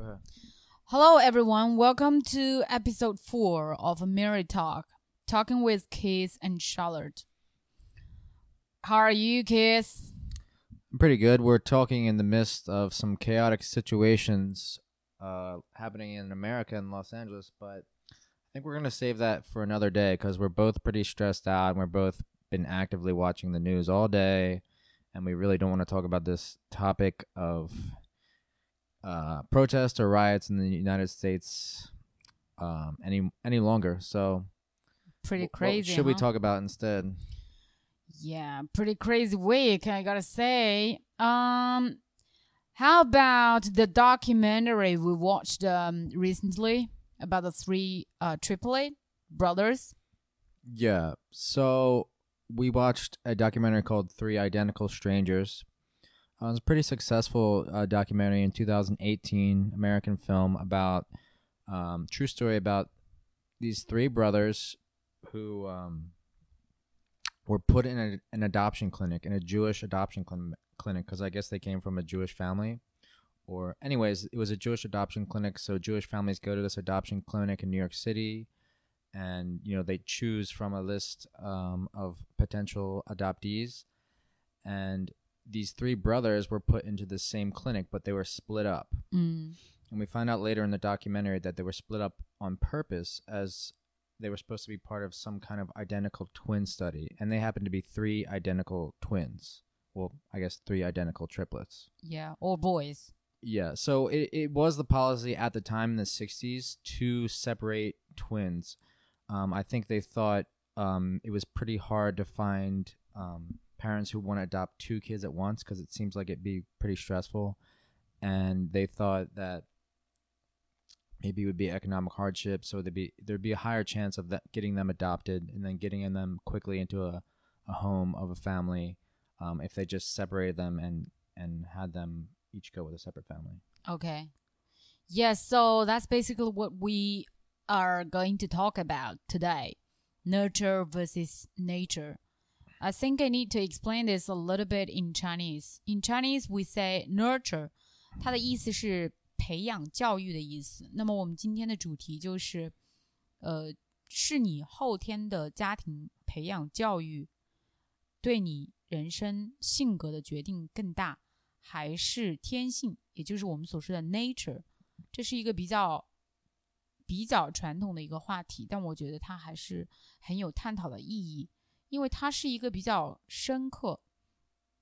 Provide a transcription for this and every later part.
Go ahead. Hello, everyone. Welcome to episode four of Mary Talk, talking with Keith and Charlotte. How are you, Keith? I'm pretty good. We're talking in the midst of some chaotic situations uh, happening in America and Los Angeles, but I think we're gonna save that for another day because we're both pretty stressed out and we're both been actively watching the news all day, and we really don't want to talk about this topic of uh, protests or riots in the United States um, any any longer. So, Pretty crazy. should we talk about instead? Yeah, pretty crazy week, I gotta say. Um, how about the documentary we watched um, recently about the three uh, AAA brothers? Yeah. So we watched a documentary called Three Identical Strangers. Uh, it was a pretty successful uh, documentary in 2018, American film about um, true story about these three brothers who um, were put in a, an adoption clinic, in a Jewish adoption cl- clinic, because I guess they came from a Jewish family. Or, anyways, it was a Jewish adoption clinic. So Jewish families go to this adoption clinic in New York City and you know they choose from a list um, of potential adoptees and these three brothers were put into the same clinic but they were split up Mm. and we find out later in the documentary that they were split up on purpose as they were supposed to be part of some kind of identical twin study and they happened to be three identical twins well i guess three identical triplets Yeah, or boys. yeah, so it, it was the policy at the time in the 60s to separate twins. Um, I think they thought um, it was pretty hard to find um, parents who want to adopt two kids at once because it seems like it'd be pretty stressful. And they thought that maybe it would be economic hardship, so there'd be there'd be a higher chance of that getting them adopted and then getting them quickly into a, a home of a family um, if they just separated them and and had them each go with a separate family. Okay. Yes, so that's basically what we are going to talk about today nurture versus nature. I think I need to explain this a little bit in Chinese. In Chinese, we say nurture，它的意思是培养、教育的意思。那么我们今天的主题就是，呃，是你后天的家庭培养教育对你人生性格的决定更大，还是天性，也就是我们所说的 nature，这是一个比较比较传统的一个话题，但我觉得它还是很有探讨的意义，因为它是一个比较深刻，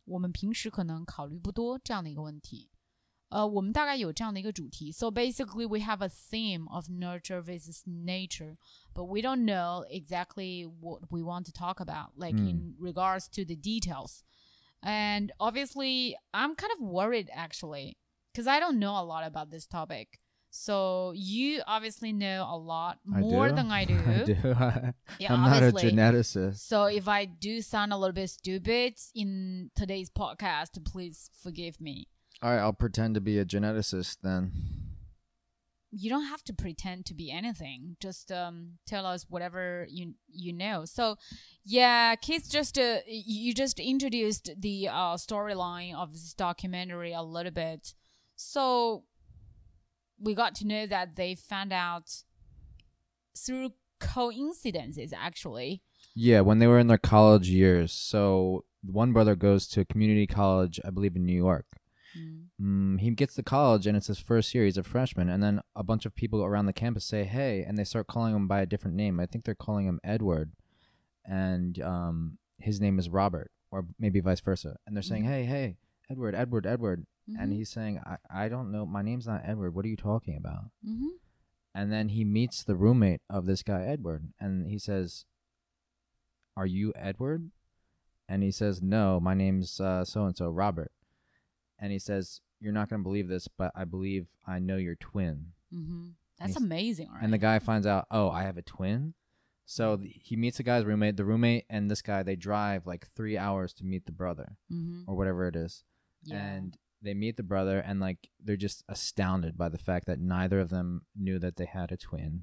我们平时可能考虑不多这样的一个问题。呃，我们大概有这样的一个主题。So basically, we have a theme of nurture versus nature, but we don't know exactly what we want to talk about, like in regards to the details. And obviously, I'm kind of worried actually, because I don't know a lot about this topic. So you obviously know a lot more than I do. I do. Yeah, I'm not a geneticist. So if I do sound a little bit stupid in today's podcast, please forgive me. All right, I'll pretend to be a geneticist then. You don't have to pretend to be anything. Just um, tell us whatever you you know. So, yeah, Keith just uh, you just introduced the uh, storyline of this documentary a little bit. So we got to know that they found out through coincidences actually. Yeah, when they were in their college years. So one brother goes to a community college, I believe in New York. Mm. Mm, he gets to college and it's his first year. He's a freshman, and then a bunch of people around the campus say, "Hey," and they start calling him by a different name. I think they're calling him Edward, and um, his name is Robert, or maybe vice versa. And they're saying, Mhm. "Hey, hey, Edward, Edward, Edward," and Mhm. he's saying, "I, I don't know. My name's not Edward. What are you talking about?" Mhm. And then he meets the roommate of this guy, Edward, and he says, Are you Edward? And he says, No, my name's so and so, Robert. And he says, You're not going to believe this, but I believe I know your twin. Mhm. That's amazing, right? And the guy finds out, Oh, I have a twin? So th- he meets the guy's roommate. The roommate and this guy, they drive like three hours to meet the brother Mhm. or whatever it is. Yeah. And they meet the brother, and like they're just astounded by the fact that neither of them knew that they had a twin.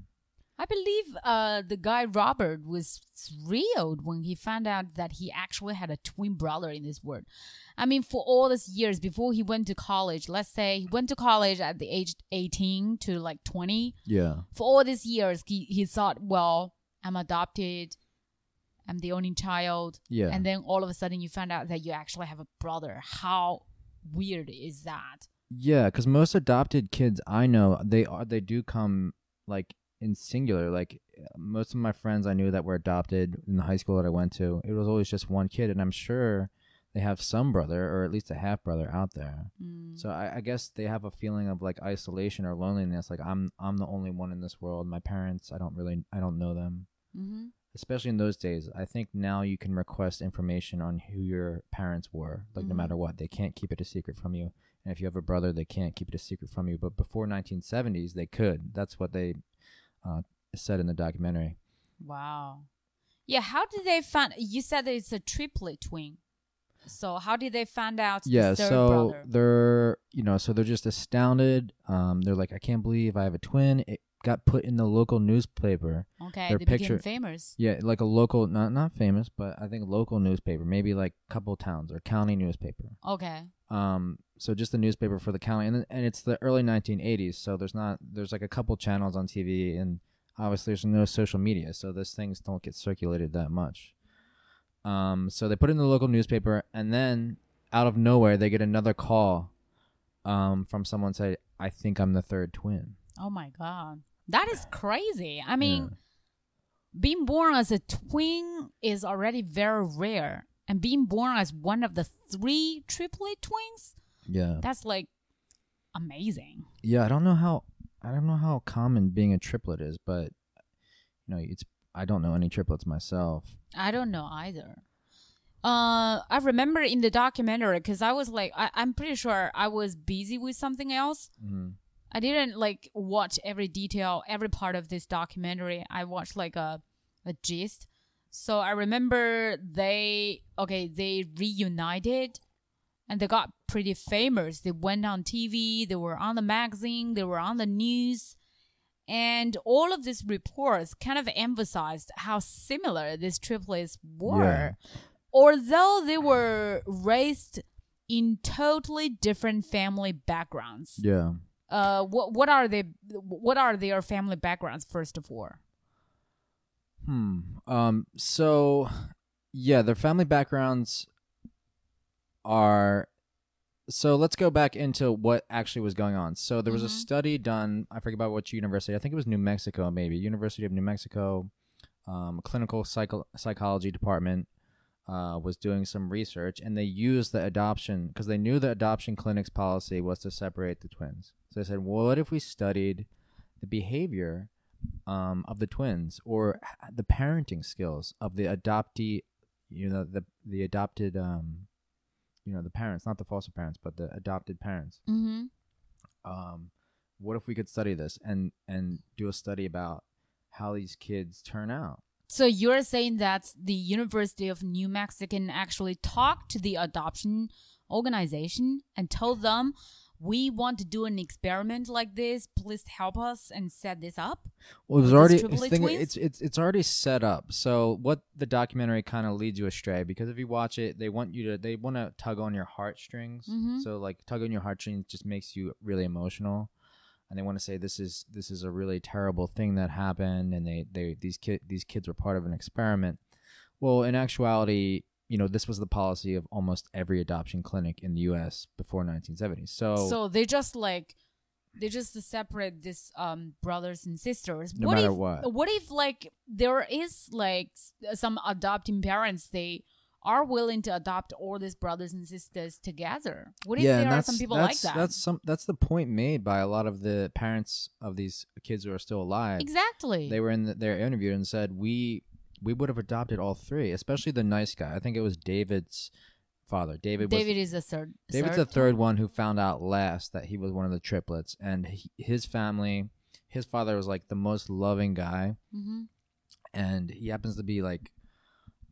I believe uh, the guy Robert was thrilled when he found out that he actually had a twin brother in this world. I mean, for all these years before he went to college, let's say he went to college at the age 18 to like 20. Yeah. For all these years, he, he thought, well, I'm adopted. I'm the only child. Yeah. And then all of a sudden you find out that you actually have a brother. How weird is that? Yeah, because most adopted kids I know, they are they do come like in singular. Like most of my friends I knew that were adopted in the high school that I went to, it was always just one kid, and I'm sure they have some brother or at least a half brother out there. Mm. So I, I guess they have a feeling of like isolation or loneliness. Like I'm I'm the only one in this world. My parents, I don't really I don't know them. hmm Especially in those days, I think now you can request information on who your parents were, like no Mhm. matter what. They can't keep it a secret from you. And if you have a brother, they can't keep it a secret from you. But before 1970s, they could. That's what they uh, said in the documentary. Wow. Yeah, how did they find you said that it's a triplet twin. So how did they find out yeah, the so brother? they're you know, so they're just astounded. Um, they're like, I can't believe I have a twin. It got put in the local newspaper. Okay, their they picture- became famous. Yeah, like a local, not not famous, but I think local newspaper, maybe like a couple towns or county newspaper. Okay. um so just the newspaper for the county and, and it's the early 1980s so there's not there's like a couple channels on tv and obviously there's no social media so those things don't get circulated that much um so they put it in the local newspaper and then out of nowhere they get another call um from someone say i think i'm the third twin Oh my god. That is crazy. I mean, Yeah. being born as a twin is already very rare. And being born as one of the three triplet twins, yeah that's like amazing. yeah i don't know how i don't know how common being a triplet is but you know it's i don't know any triplets myself I don't know either. Uh, I remember in the documentary because I was like, I, I'm pretty sure I was busy with something else. mm-hmm. I didn't like watch every detail, every part of this documentary. I watched like a a gist. So I remember they okay, they reunited and they got pretty famous. They went on TV, they were on the magazine, they were on the news. And all of these reports kind of emphasized how similar these triplets were. Although they were raised in totally different family backgrounds yeah uh what what are they what are their family backgrounds first of all Hmm. Um. So, yeah, their family backgrounds are. So let's go back into what actually was going on. So there was a Mhm. study done. I forget about which university. I think it was New Mexico, maybe University of New Mexico, um, clinical psycho- psychology department. Uh, was doing some research and they used the adoption because they knew the adoption clinic's policy was to separate the twins. So they said, well, what if we studied the behavior um, of the twins or the parenting skills of the adoptee, you know, the the adopted, um, you know, the parents, not the foster parents, but the adopted parents. mm-hmm. Um, what if we could study this and and do a study about how these kids turn out? So you're saying that the university of new mexico actually talked to the adoption organization and told them we want to do an experiment like this please help us and set this up Well, it was already it's, thing- it's it's it's already set up. So what the documentary kind of leads you astray because if you watch it, they want you to they want to tug on your heartstrings. Mhm. So like tug on your heartstrings just makes you really emotional, and they want to say this is this is a really terrible thing that happened, and they they these kid these kids were part of an experiment. Well, in actuality, you know this was the policy of almost every adoption clinic in the U.S. before 1970. So, so they just like they just separate these um brothers and sisters No what matter if what. what if like there is like some adopting parents they are willing to adopt all these brothers and sisters together what if yeah, there are some people like that That's some. That's the point made by a lot of the parents of these kids who are still alive. exactly They were in the, their interview and said we we would have adopted all three, especially the nice guy. I think it was David's father. David was david is a third David's the third one who found out last that he was one of the triplets, and he, his family, his father was like the most loving guy, hmm and he happens to be like.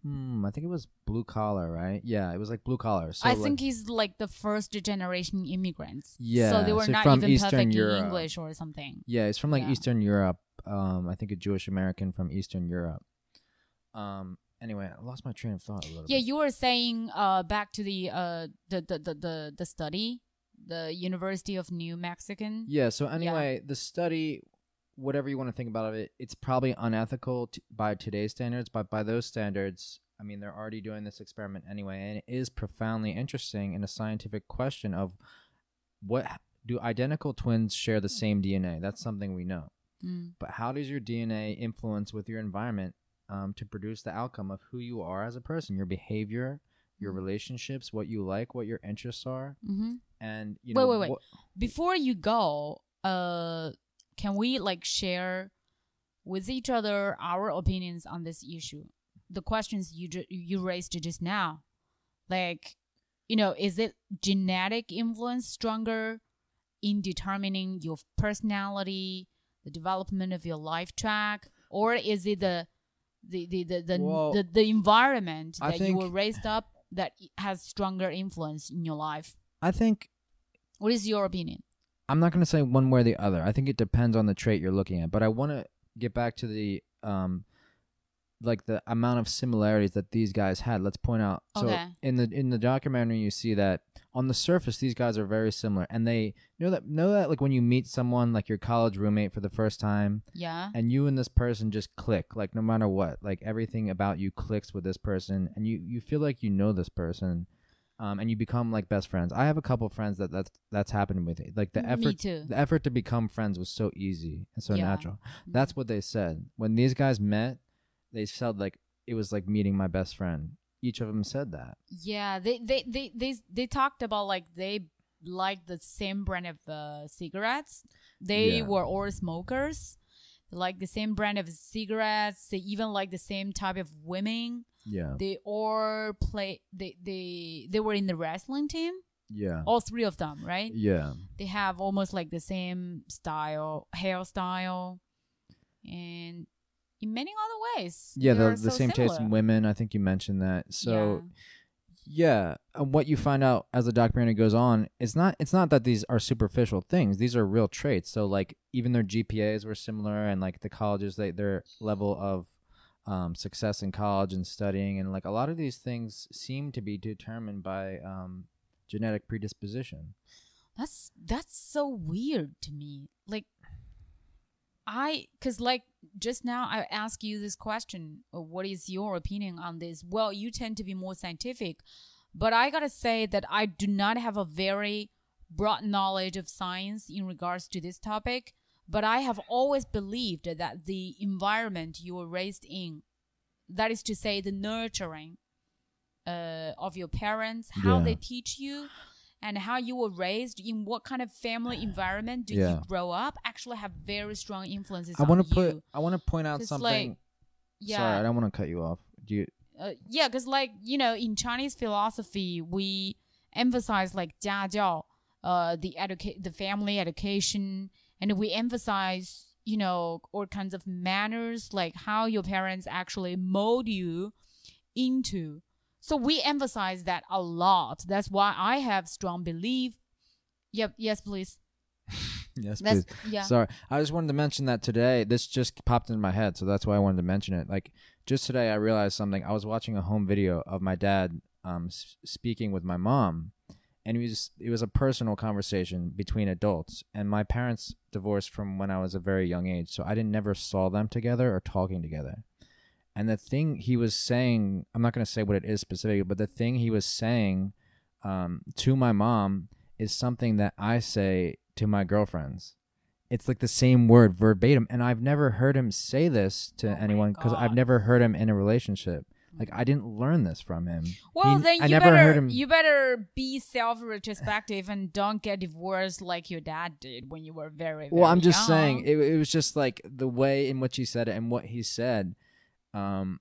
Hmm, I think it was blue collar, right? Yeah, it was like blue collar. So I like- think he's like the first generation immigrants. Yeah, So they were so not from even Eastern perfect Europe. in English or something. Yeah, it's from like Yeah. Eastern Europe. um, I think a Jewish American from Eastern Europe. Um, anyway, I lost my train of thought a little Yeah, bit. you were saying uh back to the uh the the the the, the study, the University of New Mexican. Yeah. So anyway, the study, whatever you want to think about it, it's probably unethical t- by today's standards, but by those standards, I mean they're already doing this experiment anyway, and it is profoundly interesting in a scientific question of what do identical twins share the same DNA? That's something we know. Mm. But how does your DNA influence with your environment um, to produce the outcome of who you are as a person, your behavior, your Mm. relationships, what you like, what your interests are, hmm and you Wait, know wait, wait. what- Before you go, uh, can we like share with each other our opinions on this issue? The questions you ju- you raised just now, like, you know, is it genetic influence stronger in determining your personality, the development of your life track, or is it the the the the the, Well, the, the environment I that you were raised up that has stronger influence in your life? I think What is your opinion? I'm not going to say one way or the other. I think it depends on the trait you're looking at. But I want to get back to the um, like the amount of similarities that these guys had. Let's point out. Okay. So in the in the documentary, you see that on the surface, these guys are very similar, and they know that know that like when you meet someone like your college roommate for the first time, Yeah. and you and this person just click like no matter what like everything about you clicks with this person and you you feel like you know this person um, and you become like best friends i have a couple friends that that's that's happened with like the Me effort too. the effort to become friends was so easy and so Yeah. natural that's what they said when these guys met they said like it was like meeting my best friend each of them said that Yeah, they they they they they talked about like they like the same brand of uh, cigarettes. They Yeah. were all smokers. Like the same brand of cigarettes. They even like the same type of women. Yeah They all play. They they they were in the wrestling team. yeah All three of them, right? yeah They have almost like the same style, hairstyle, and in many other ways. yeah the, the so same taste in women i think you mentioned that so Yeah. Yeah, and what you find out as the documentary goes on, it's not it's not that these are superficial things. These are real traits. So like even their GPAs were similar, and like the colleges, they their level of um, success in college and studying, and like a lot of these things seem to be determined by um, genetic predisposition. That's that's so weird to me. Like I cuz like just now I asked you this question, uh, what is your opinion on this? Well, you tend to be more scientific, but I got to say that I do not have a very broad knowledge of science in regards to this topic, but I have always believed that the environment you were raised in, that is to say the nurturing uh, of your parents, how Yeah. they teach you, and how you were raised, in what kind of family environment do Yeah. you grow up, actually have very strong influences I want to put I want to point out something. like, yeah, Sorry, I don't want to cut you off. Do you? uh, yeah, because like you know, in Chinese philosophy, we emphasize like 家教, uh, the educate, the family education, and we emphasize you know all kinds of manners, like how your parents actually mold you into. So we emphasize that a lot. That's why I have strong belief. Yep. Yes, please. Yes, That's please. yeah. Sorry, I just wanted to mention that today. This just popped into my head, so that's why I wanted to mention it. Like just today, I realized something. I was watching a home video of my dad um, s- speaking with my mom, and it was it was a personal conversation between adults. And my parents divorced from when I was a very young age, so I didn't never saw them together or talking together. And the thing he was saying, I'm not going to say what it is specifically, but the thing he was saying um, to my mom is something that I say to my girlfriends. It's like the same word verbatim, and I've never heard him say this to Oh anyone because I've never heard him in a relationship. Like I didn't learn this from him. Well, He- then I you better you better be self-retrospective and don't get divorced like your dad did when you were very. well, I'm just young. saying it, it was just like the way in which he said it and what he said. Um,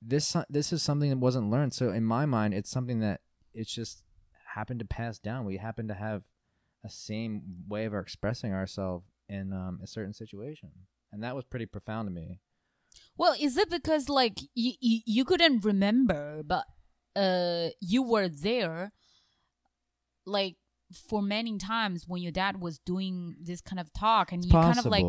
this this is something that wasn't learned. So in my mind, it's something that it's just happened to pass down. We happen to have a same way of expressing ourselves in um, a certain situation, and that was pretty profound to me. Well, is it because like you, you you couldn't remember, but uh you were there, like for many times when your dad was doing this kind of talk and you kind of like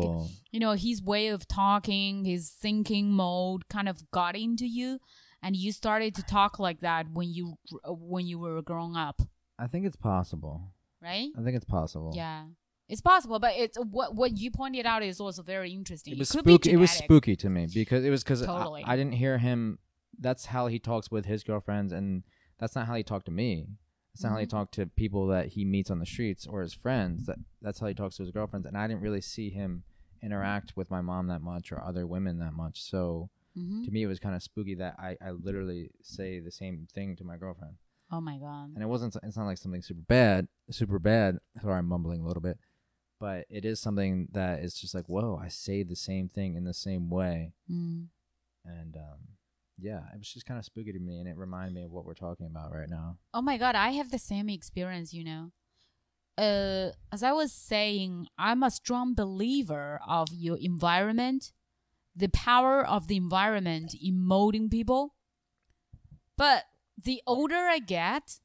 you know his way of talking his thinking mode kind of got into you and you started to talk like that when you when you were growing up I think it's possible. right I think it's possible. yeah it's possible but it's what what you pointed out is also very interesting It was could be spooky. It was spooky to me because it was because Totally. I, I didn't hear him. That's how he talks with his girlfriends, and that's not how he talked to me. That's not how he Mhm. talked to people that he meets on the streets or his friends. That that's how he talks to his girlfriends, and I didn't really see him interact with my mom that much or other women that much. So Mhm. to me, it was kind of spooky that I I literally say the same thing to my girlfriend, oh my god and it wasn't. It's not like something super bad, super bad. Sorry, I'm mumbling a little bit. But it is something that is just like, whoa! I say the same thing in the same way, mm. and um, yeah, it was just kind of spooky to me, and it reminded me of what we're talking about right now. Oh my god, I have the same experience, you know. Uh, as I was saying, I'm a strong believer of your environment, the power of the environment in molding people. But the older I get,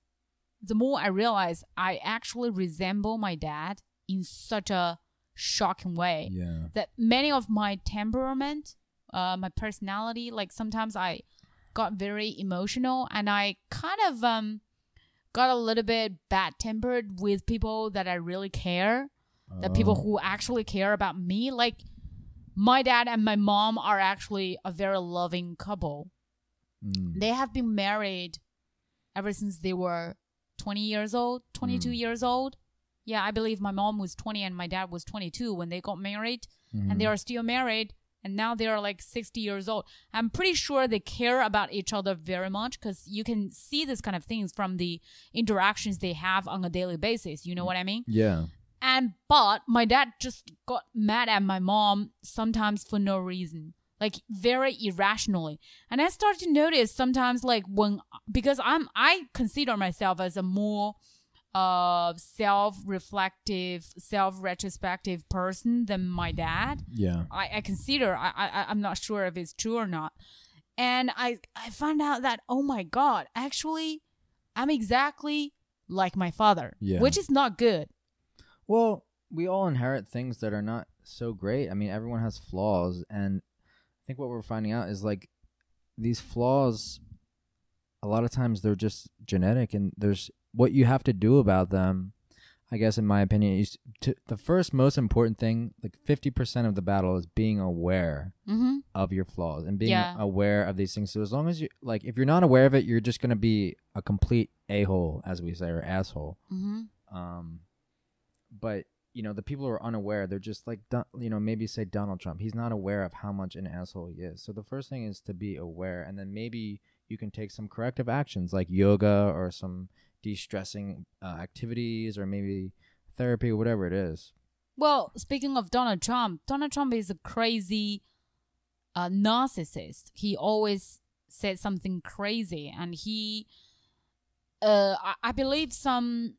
the more I realize I actually resemble my dad in such a shocking way Yeah, that many of my temperament, uh, my personality, like sometimes I got very emotional and I kind of um got a little bit bad tempered with people that I really care, that people Oh. who actually care about me. Like my dad and my mom are actually a very loving couple. Mm. They have been married ever since they were 20 years old, 22 Mm. years old. Yeah, I believe my mom was 20 and my dad was 22 when they got married and they Mhm. are still married and now they are like 60 years old. I'm pretty sure they care about each other very much because you can see this kind of things from the interactions they have on a daily basis you know what i mean? Yeah, and but my dad just got mad at my mom sometimes for no reason like very irrationally. And i started to notice sometimes like when because i'm i consider myself as a more uh self-reflective self-retrospective person than my dad yeah. I, I consider I, I I'm not sure if it's true or not. And I I found out that oh my god, actually I'm exactly like my father. Yeah. Which is not good. Well, we all inherit things that are not so great. I mean, everyone has flaws, and I think what we're finding out is like these flaws. A lot of times they're just genetic, and there's what you have to do about them. I guess, in my opinion, is to, the first most important thing, like fifty percent of the battle, is being aware Mm-hmm. of your flaws and being Yeah. aware of these things. So as long as you like, if you're not aware of it, you're just gonna be a complete a hole, as we say, or asshole. Mm-hmm. Um, but you know, the people who are unaware, they're just like, you know, maybe say Donald Trump. He's not aware of how much an asshole he is. So the first thing is to be aware, and then maybe you can take some corrective actions like yoga or some de-stressing uh, activities, or maybe therapy, or whatever it is. Well, speaking of Donald Trump, Donald Trump is a crazy uh, narcissist. He always said something crazy, and he, uh, I, I believe some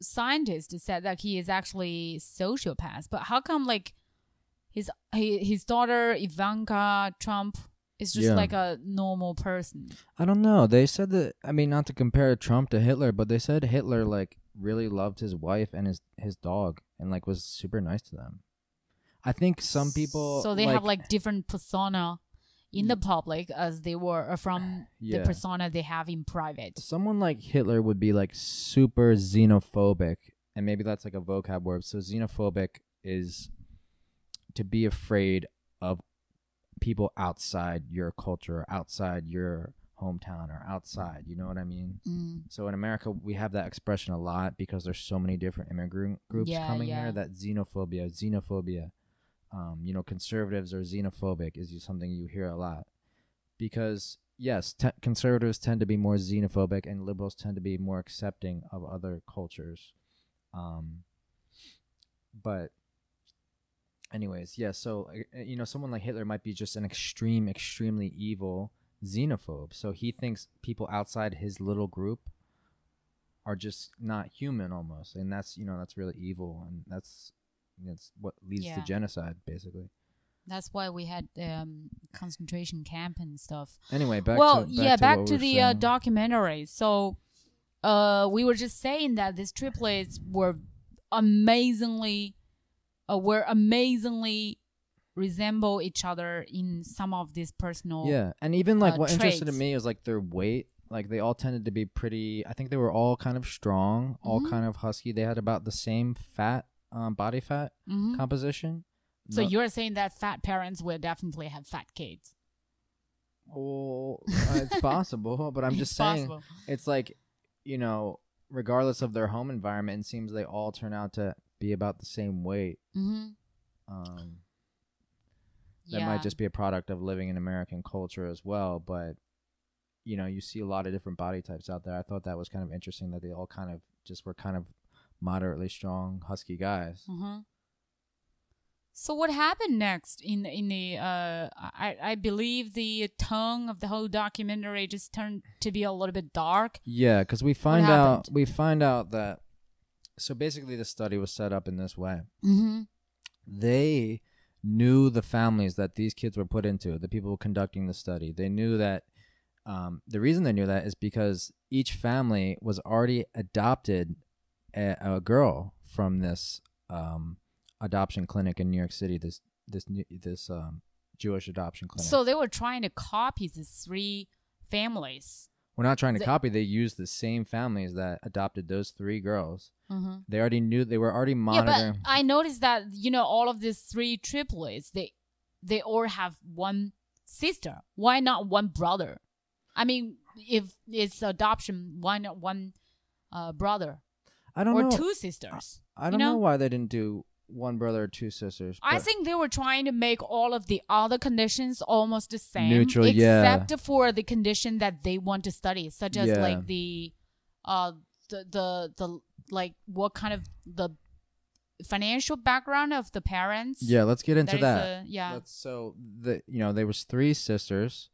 scientists said that he is actually sociopath. But how come like his his daughter Ivanka Trump is just Yeah. like a normal person? I don't know. They said that. I mean, not to compare Trump to Hitler, but they said Hitler like really loved his wife and his his dog, and like was super nice to them. I think some people. so they have like different persona in the public as they were uh, from Yeah. the persona they have in private. someone like Hitler would be like super xenophobic, and maybe that's like a vocab word. So xenophobic is to be afraid of people outside your culture, outside your hometown, or outside. You know what I mean? Mm. So in America, we have that expression a lot because there's so many different immigrant groups Yeah, coming yeah. here. That xenophobia, xenophobia, um, you know, conservatives are xenophobic is something you hear a lot. Because yes, te- conservatives tend to be more xenophobic, and liberals tend to be more accepting of other cultures. Um, but anyways, yeah. So uh, you know, someone like Hitler might be just an extreme, extremely evil xenophobe. So he thinks people outside his little group are just not human almost, and that's you know that's really evil, and that's that's what leads Yeah. to genocide basically. That's why we had um, concentration camp and stuff. Anyway, back well, to yeah, back what to we were the uh, documentary. So, uh, we were just saying that these triplets were amazingly, uh, were amazingly resemble each other in some of these personal. Yeah, and even like uh, what interested traits. me is like their weight. Like they all tended to be pretty. I think they were all kind of strong, all Mhm. kind of husky. They had about the same fat, um, body fat Mhm. composition. So No- you're saying that fat parents will definitely have fat kids. well, uh, it's possible, but I'm just It's saying possible. it's like you know, regardless of their home environment, it seems they all turn out to be about the same weight. Mm-hmm. Um, that Yeah. might just be a product of living in American culture as well. But you know, you see a lot of different body types out there. I thought that was kind of interesting that they all kind of just were kind of moderately strong, husky guys. Uh-huh. So what happened next in the- in the uh I I believe the tone of the whole documentary just turned to be a little bit dark. Yeah, because we find out we find out that so basically the study was set up in this way. Mm-hmm. They knew the families that these kids were put into, the people conducting the study. They knew that um, the reason they knew that is because each family was already adopted a, a girl from this um, adoption clinic in New York City. This this this um, Jewish adoption clinic. So they were trying to copy the three families. We're not trying to copy. They used the same families that adopted those three girls. Mm-hmm. They already knew. They were already monitoring. Yeah, but I noticed that you know all of these three triplets they they all have one sister. Why not one brother? I mean, if it's adoption, why not one uh, brother I don't or know. two sisters? I don't you know? know? why they didn't do one brother or two sisters. I think they were trying to make all of the other conditions almost the same, Neutral, yeah. except for the condition that they want to study, such as Yeah. like the, uh, the the the like what kind of the financial background of the parents. Yeah, let's get into That that. a- yeah. Let's, so the you know there was three sisters.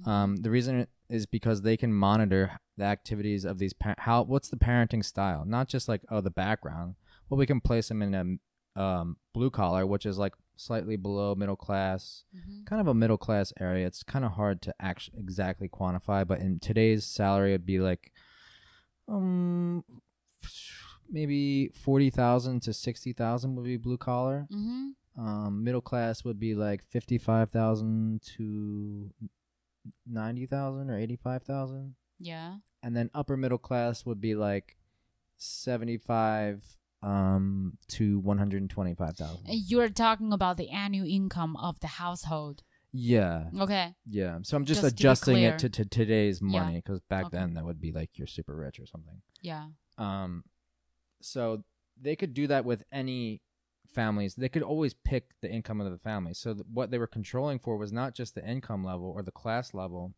Mm-hmm. Um, the reason is because they can monitor the activities of these par- how what's the parenting style, not just like oh the background. but we can place them in a um, blue collar, which is like slightly below middle class, Mhm. kind of a middle class area. It's kind of hard to actually exactly quantify, but in today's salary, it'd be like um maybe forty thousand to sixty thousand would be blue collar. Mhm. Um, middle class would be like fifty-five thousand to ninety thousand or eighty-five thousand, Yeah. and then upper middle class would be like seventy-five um to one hundred and twenty-five thousand. You're talking about the annual income of the household. Yeah, Okay. yeah. So I'm just, Just adjusting clear. it to, to today's money because back Okay. then that would be like you're super rich or something. Yeah. Um, so they could do that with any families. They could always pick the income of the family. So th- what they were controlling for was not just the income level or the class level,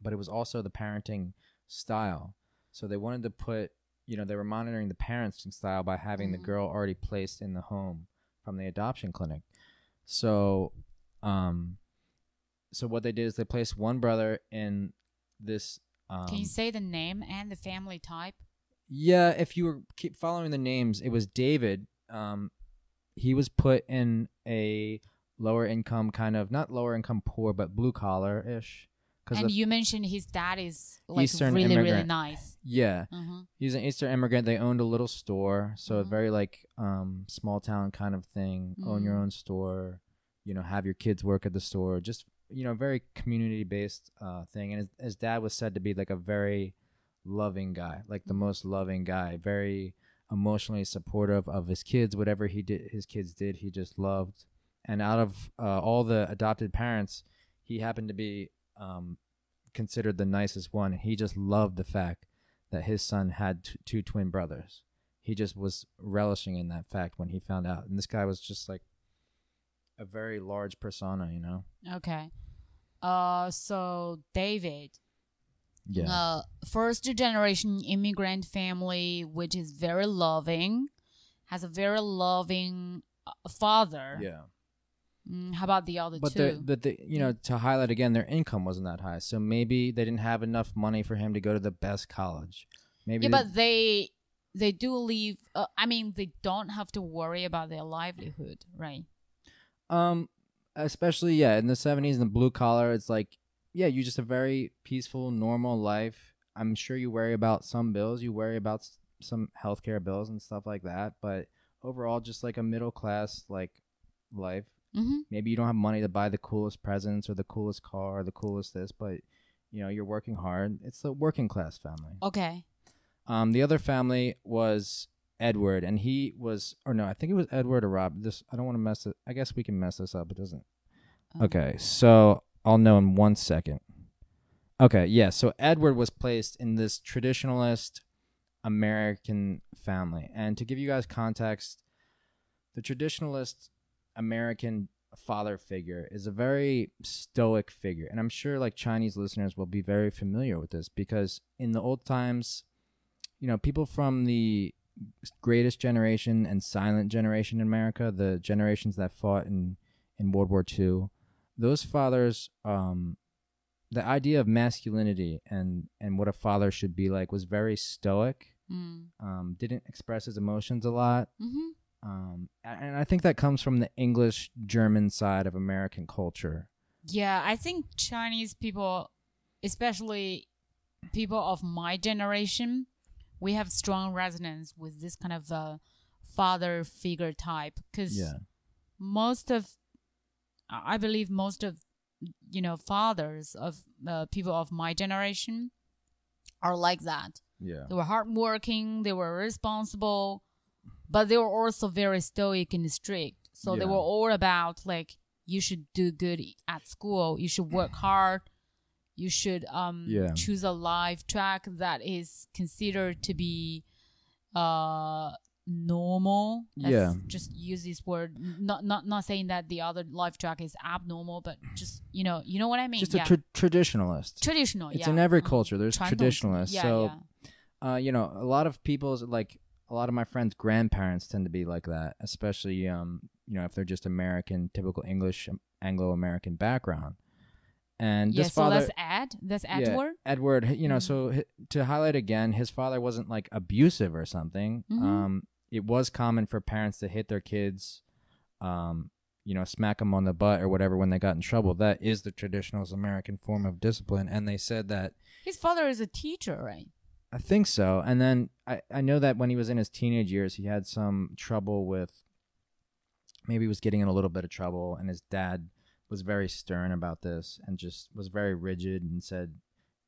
but it was also the parenting style. So they wanted to put, you know, they were monitoring the parenting style by having the Mhm. girl already placed in the home from the adoption clinic. So, um, so what they did is they placed one brother in this. Um, Can you say the name and the family type? yeah, if you were keep following the names, it was David. Um, he was put in a lower income kind of not lower income poor, but blue collar ish. And you mentioned his dad is like Eastern really, really nice. yeah, Uh-huh. he's an Eastern immigrant. They owned a little store, so Mhm. very like um small town kind of thing. Own your Mhm. own store, you know, have your kids work at the store. Just you know, very community based uh thing. And his, his dad was said to be like a very loving guy, like the Mhm. most loving guy. Very emotionally supportive of his kids. Whatever he did, his kids did, he just loved. And out of uh, all the adopted parents, he happened to be um, considered the nicest one. He just loved the fact that his son had t- two twin brothers. He just was relishing in that fact when he found out. And this guy was just like a very large persona, you know? Okay. Uh, so David, Yeah. uh, first generation immigrant family, which is very loving, has a very loving uh, father. yeah. Mm, how about the other But two? the, but the, you know, to highlight again, their income wasn't that high. So maybe they didn't have enough money for him to go to the best college. Maybe yeah, they- but they they do leave. Uh, I mean, they don't have to worry about their livelihood, right? Um, especially yeah, in the seventies in the blue collar, it's like yeah, you just a very peaceful, normal life. I'm sure you worry about some bills. You worry about s- some healthcare bills and stuff like that. But overall, just like a middle class like life. Mm-hmm. Maybe you don't have money to buy the coolest presents or the coolest car or the coolest this, but you know you're working hard. It's the working class family. Okay. Um, the other family was Edward, and he was, or no, I think it was Edward or Rob. This I don't want to mess it. I guess we can mess this up. It doesn't. Um, Okay, so I'll know in one second. Okay, yeah. So Edward was placed in this traditionalist American family, and to give you guys context, the traditionalist American father figure is a very stoic figure, and I'm sure like Chinese listeners will be very familiar with this because in the old times, you know, people from the greatest generation and silent generation in America, the generations that fought in in World War II, those fathers, um, the idea of masculinity and and what a father should be like was very stoic. Mm. Um, didn't express his emotions a lot. Mm-hmm. Um, and I think that comes from the English German side of American culture. Yeah, I think Chinese people, especially people of my generation, we have strong resonance with this kind of uh, father figure type because Yeah. most of, I believe most of, you know, fathers of uh, people of my generation are like that. Yeah. They were hardworking, they were responsible, but they were also very stoic and strict. So they were all about like you should do good at school, you should work hard, you should um Yeah. choose a life track that is considered to be uh normal. Let's Yeah. Just use this word. Not not not saying that the other life track is abnormal, but just you know you know what I mean. Just yeah. a tra- traditionalist. traditional. Yeah. It's yeah. in every culture. There's traditionalists. Yeah, so yeah. uh, you know, a lot of people's like a lot of my friends' grandparents tend to be like that, especially um, you know, if they're just American, typical English Anglo American background. And yeah, this so father, that's Ed. That's yeah, Edward. Edward, you know, Mm. so to highlight again, his father wasn't like abusive or something. Mhm. Um, it was common for parents to hit their kids, um, you know, smack them on the butt or whatever when they got in trouble. That is the traditional American form of discipline. And they said that His father is a teacher, right? I think so. And then I, I know that when he was in his teenage years, he had some trouble with maybe he was getting in a little bit of trouble, and his dad was very stern about this and just was very rigid and said,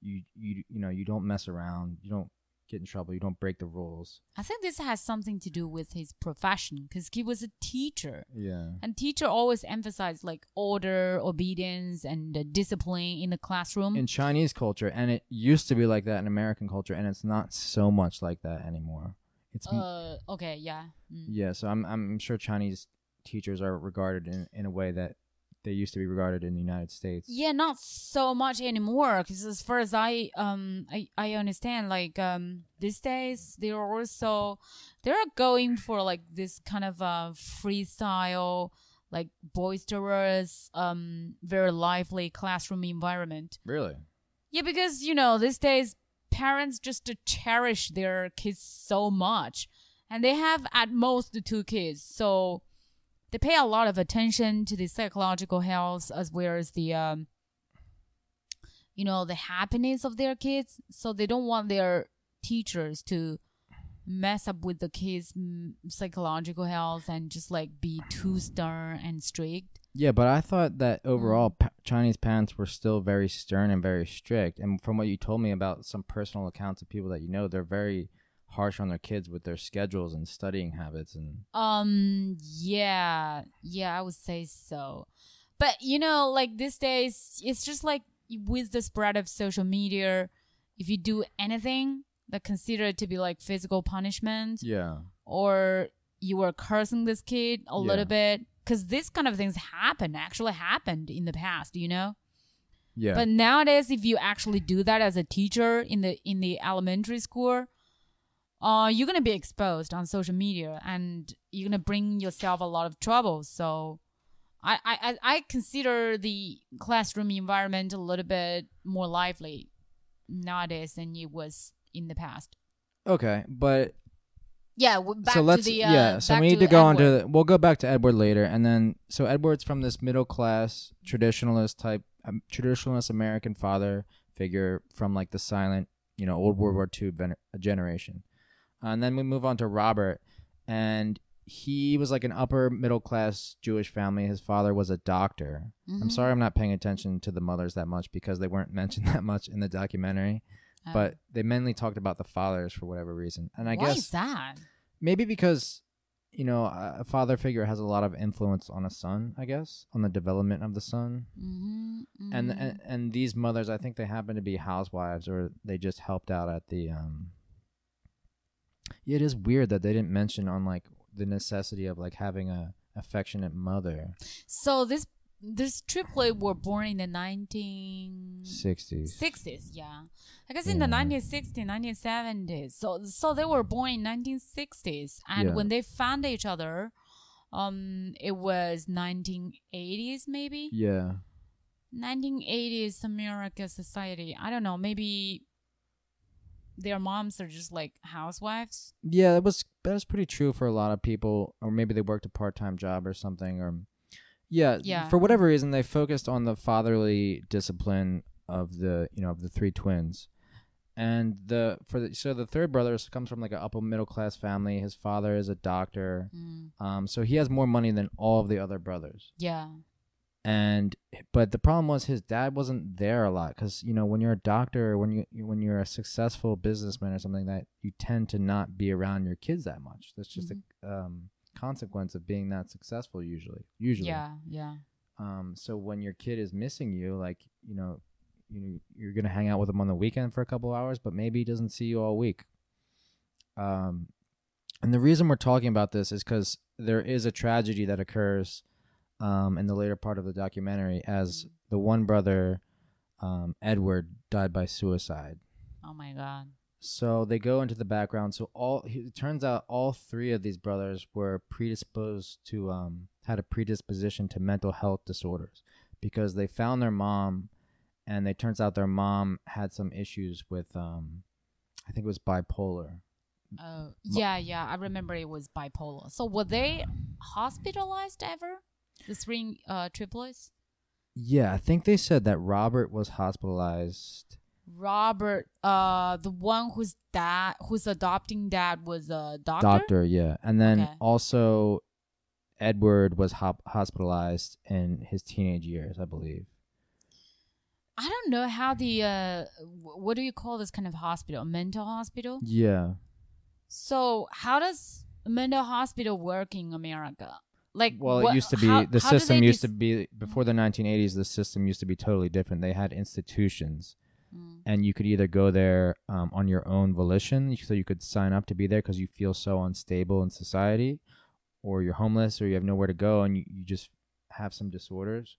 "You you you know you don't mess around, you don't get in trouble, you don't break the rules." I think this has something to do with his profession because he was a teacher. Yeah. And teacher always emphasize like order, obedience, and uh, discipline in the classroom. In Chinese culture, and it used to be like that in American culture, and it's not so much like that anymore. It's m- uh, okay, yeah. Mm. Yeah, so I'm I'm sure Chinese teachers are regarded in, in a way that they used to be regarded in the United States. Yeah, not so much anymore. Because as far as I um I, I understand, like um these days they're also they're going for like this kind of uh freestyle, like boisterous, um very lively classroom environment. Really? Yeah, because you know these days parents just cherish their kids so much, and they have at most two kids, so they pay a lot of attention to the psychological health as well as the um, you know the happiness of their kids. So they don't want their teachers to mess up with the kids' mm, psychological health and just like be too stern and strict. Yeah, but I thought that overall pa- Chinese parents were still very stern and very strict. And from what you told me about some personal accounts of people that you know, they're very harsh on their kids with their schedules and studying habits and Um, yeah, yeah, I would say so. But you know, like these days, it's just like with the spread of social media, if you do anything that considered to be like physical punishment, yeah. or you were cursing this kid a Yeah. little bit, because this kind of things happen, actually happened in the past, you know. Yeah. But nowadays, if you actually do that as a teacher in the in the elementary school, uh, you're gonna be exposed on social media, and you're gonna bring yourself a lot of trouble. So, I I I- I consider the classroom environment a little bit more lively nowadays than it was in the past. okay, but Yeah, back so let's to the uh, yeah. So we need to, go on Edward. to we'll go back to Edward later, and then so Edward's from this middle class traditionalist type, um, traditionalist American father figure from like the silent you know old World War II vener- generation. And then we move on to Robert, and he was like an upper middle class Jewish family. His father was a doctor. I'm Mhm. sorry, I'm not paying attention to the mothers that much because they weren't mentioned that much in the documentary. Oh. But they mainly talked about the fathers for whatever reason, and I why guess is that? maybe because you know a father figure has a lot of influence on a son. I guess on the development of the son Mm-hmm, and, and and these mothers i think they happen to be housewives or they just helped out at the um yeah, it is weird that they didn't mention on like the necessity of like having a affectionate mother. So this this triplet were born in the 1960s 60s yeah. I guess in the 1960s 1970s so so they were born in 1960s and Yeah. when they found each other um it was 1980s maybe? Yeah. 1980s america society. I don't know maybe their moms are just like housewives? Yeah that was that was pretty true for a lot of people or maybe they worked a part-time job or something or yeah Yeah. for whatever reason they focused on the fatherly discipline of the you know of the three twins. And the for the so the third brother comes from like an upper middle class family. His father is a doctor. Mm. um so he has more money than all of the other brothers. Yeah and but the problem was his dad wasn't there a lot because you know when you're a doctor when you when you're a successful businessman or something that you tend to not be around your kids that much. That's just a um consequence of being that successful usually usually. Yeah yeah. Um so when your kid is missing you like you know you you're gonna hang out with him on the weekend for a couple hours but maybe he doesn't see you all week. Um and the reason we're talking about this is because there is a tragedy that occurs um in the later part of the documentary as the one brother um edward died by suicide oh my god so they go into the background. So all it turns out all three of these brothers were predisposed to um had a predisposition to mental health disorders because they found their mom, and it turns out their mom had some issues with um I think it was bipolar. Oh, yeah, yeah. I remember it was bipolar. So were they hospitalized ever? The three uh, triplets? Yeah, I think they said that Robert was hospitalized. Robert, uh, the one whose dad, whose adopting dad was a doctor. Doctor, yeah, and then Okay. also Edward was hop- hospitalized in his teenage years, I believe. I don't know how the uh, what do you call this kind of hospital? Mental hospital. Yeah. So how does mental hospital work in America? Like, Well, what- it used to be how- the how system used to be before the 1980s. The system used to be totally different. They had institutions, Mm. and you could either go there um, on your own volition, so you could sign up to be there because you feel so unstable in society, or you're homeless, or you have nowhere to go, and you, you just have some disorders,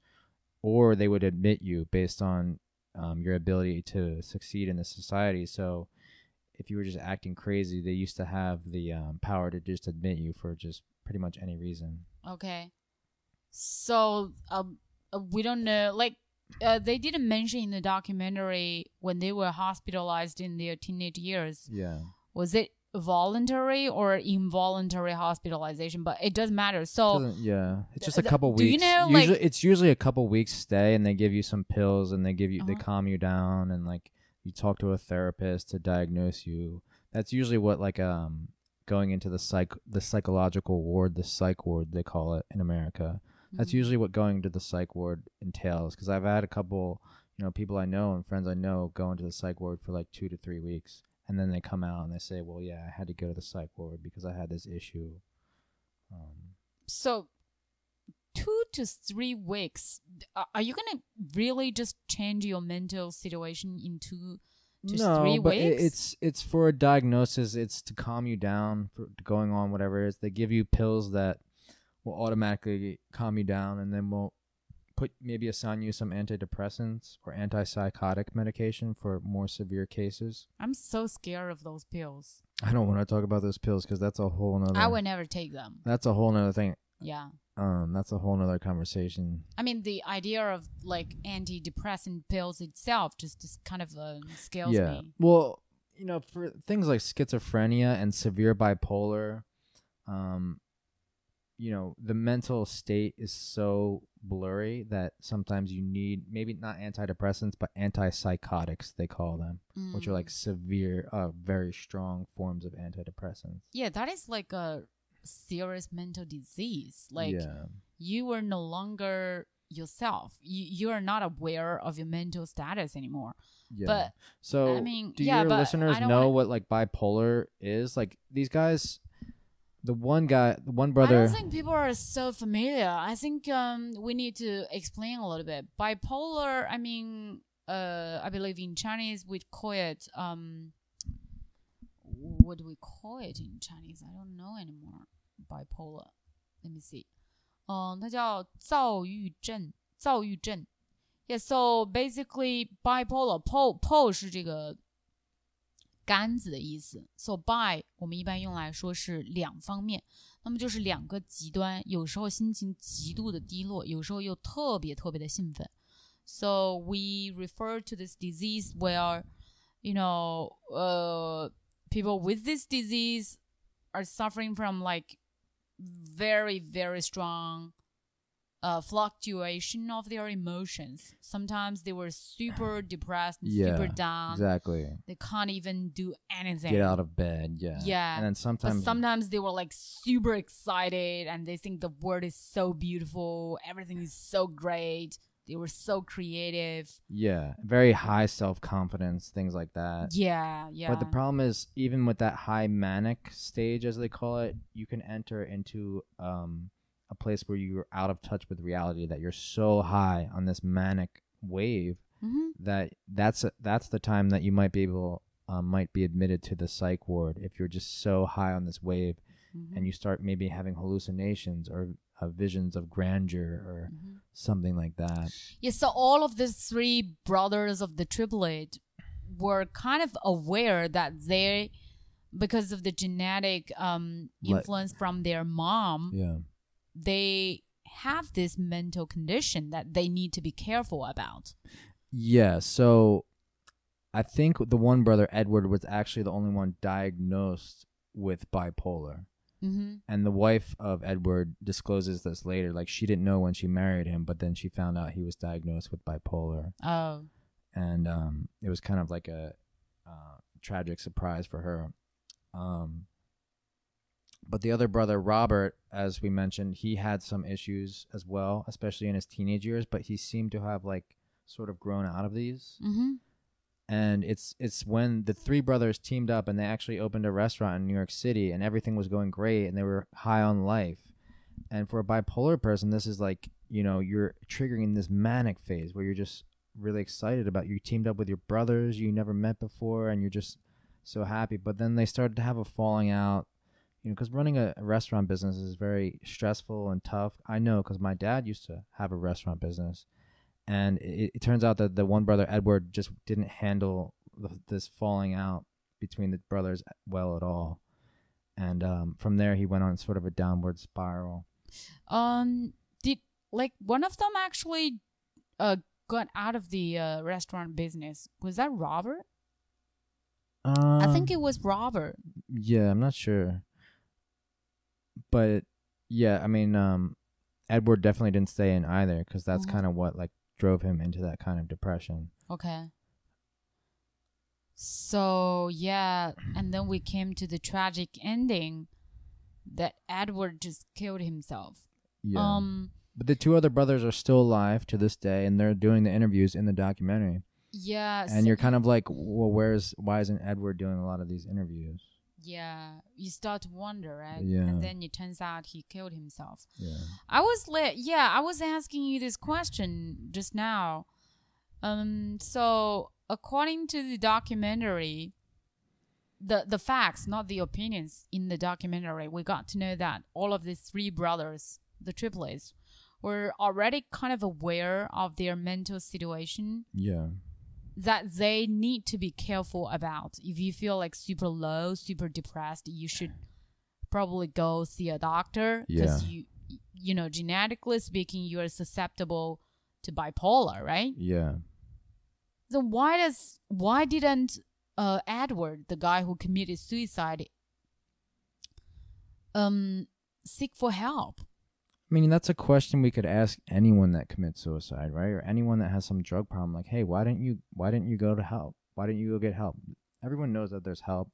or they would admit you based on um, your ability to succeed in the society. So. If you were just acting crazy, they used to have the um, power to just admit you for just pretty much any reason. Okay. So, um, uh, we don't know. Like, uh, they didn't mention in the documentary when they were hospitalized in their teenage years. Yeah. Was it voluntary or involuntary hospitalization? But it doesn't matter. So, Doesn't- yeah, it's just a th- couple do you weeks. know, like- usually, it's usually a couple weeks stay, and they give you some pills, and they give you they Uh-huh. calm you down, and like you talk to a therapist to diagnose you. That's usually what like um going into the psych the psychological ward, the psych ward they call it in America. That's Mhm. usually what going to the psych ward entails. Because I've had a couple, you know, people I know and friends I know go into the psych ward for like two to three weeks, and then they come out and they say, "Well, yeah, I had to go to the psych ward because I had this issue." Um, so two to three weeks. Are are you gonna really just change your mental situation in two to three but it- weeks? it's it's for a diagnosis. It's to calm you down for going on whatever it is. They give you pills that will automatically calm you down, and then will put maybe assign you some antidepressants or antipsychotic medication for more severe cases. I'm so scared of those pills. I don't want to talk about those pills because that's a whole nother. I would never take them. That's a whole nother thing. Yeah. Um, that's a whole nother conversation. I mean, the idea of like antidepressant pills itself just, just kind of uh, scares yeah. me. Well, you know, for things like schizophrenia and severe bipolar, um, you know the mental state is so blurry that sometimes you need maybe not antidepressants but antipsychotics they call them which are like Mm. severe uh very strong forms of antidepressants yeah, that is like a serious mental disease. Like yeah you are no longer yourself. You you are not aware of your mental status anymore. yeah But so I mean, do yeah, your listeners know wanna- what like bipolar is like these guys the one guy the one I brother don't think people are so familiar. I think um, we need to explain a little bit. Bipolar, I mean, uh, I believe in Chinese we call it um, what do we call it in Chinese? I don't know anymore. Bipolar. Let me see. 嗯，它叫躁郁症，躁郁症。Yeah, so basically bipolar, pole pole 是这个杆子的意思。So bi 我们一般用来说是两方面，那么就是两个极端，有时候心情极度的低落，有时候又特别特别的兴奋。So we refer to this disease where, you know, uh, people with this disease are suffering from like very very strong uh, fluctuation of their emotions. Sometimes they were super depressed and super down. exactly They can't even do anything. get out of bed yeah Yeah. and then But sometimes sometimes they were like super excited and they think the world is so beautiful, everything is so great. They were so creative. yeah very high self-confidence things like that Yeah, yeah. But the problem is, even with that high manic stage, as they call it, you can enter into um, a place where you're out of touch with reality. That you're so high on this manic wave Mhm. that that's that's the time that you might be able um, might be admitted to the psych ward if you're just so high on this wave Mhm. and you start maybe having hallucinations or uh, visions of grandeur or Mhm. something like that. Yeah, so all of the three brothers of the triplet were kind of aware that they, because of the genetic um, Like- influence from their mom, Yeah. they have this mental condition that they need to be careful about. Yeah, so I think the one brother Edward was actually the only one diagnosed with bipolar. Mm-hmm. And the wife of Edward discloses this later like she didn't know when she married him, but then she found out he was diagnosed with bipolar Oh, and um it was kind of like a uh, tragic surprise for her. Um but the other brother Robert as we mentioned, he had some issues as well, especially in his teenage years, but he seemed to have like sort of grown out of these mm-hmm. And it's it's when the three brothers teamed up and they actually opened a restaurant in New York City and everything was going great and they were high on life. And for a bipolar person, this is like you know you're triggering this manic phase where you're just really excited about you teamed up with your brothers you never met before and you're just so happy. But then they started to have a falling out, you know, because running a, restaurant business is very stressful and tough. I know because my dad used to have a restaurant business and it, it turns out that the one brother Edward just didn't handle th- this falling out between the brothers well at all, and um, from there he went on sort of a downward spiral. Um, did like one of them actually uh got out of the uh, restaurant business? Was that Robert? Um, I think it was Robert. yeah, I'm not sure, but yeah, I mean, um, Edward definitely didn't stay in either because that's Mhm. kind of what like drove him into that kind of depression. Okay. So yeah, and then we came to the tragic ending that Edward just killed himself. Yeah, Um but the two other brothers are still alive to this day, and they're doing the interviews in the documentary. yeah, and so- you're kind of like, well, where's why isn't Edward doing a lot of these interviews? Yeah, you start to wonder, right? Yeah. And then it turns out he killed himself. Yeah, I was li- yeah, I was asking you this question just now. Um, so according to the documentary, the the facts, not the opinions, in the documentary, we got to know that all of these three brothers, the triplets, were already kind of aware of their mental situation yeah, that they need to be careful about. If you feel like super low, super depressed, you should probably go see a doctor because you you know genetically speaking you are susceptible to bipolar, right? yeah. So why does why didn't uh, Edward, the guy who committed suicide, um seek for help? I mean, that's a question we could ask anyone that commits suicide, right? Or anyone that has some drug problem. Like, hey, why didn't you? Why didn't you go to help? Why didn't you go get help? Everyone knows that there's help.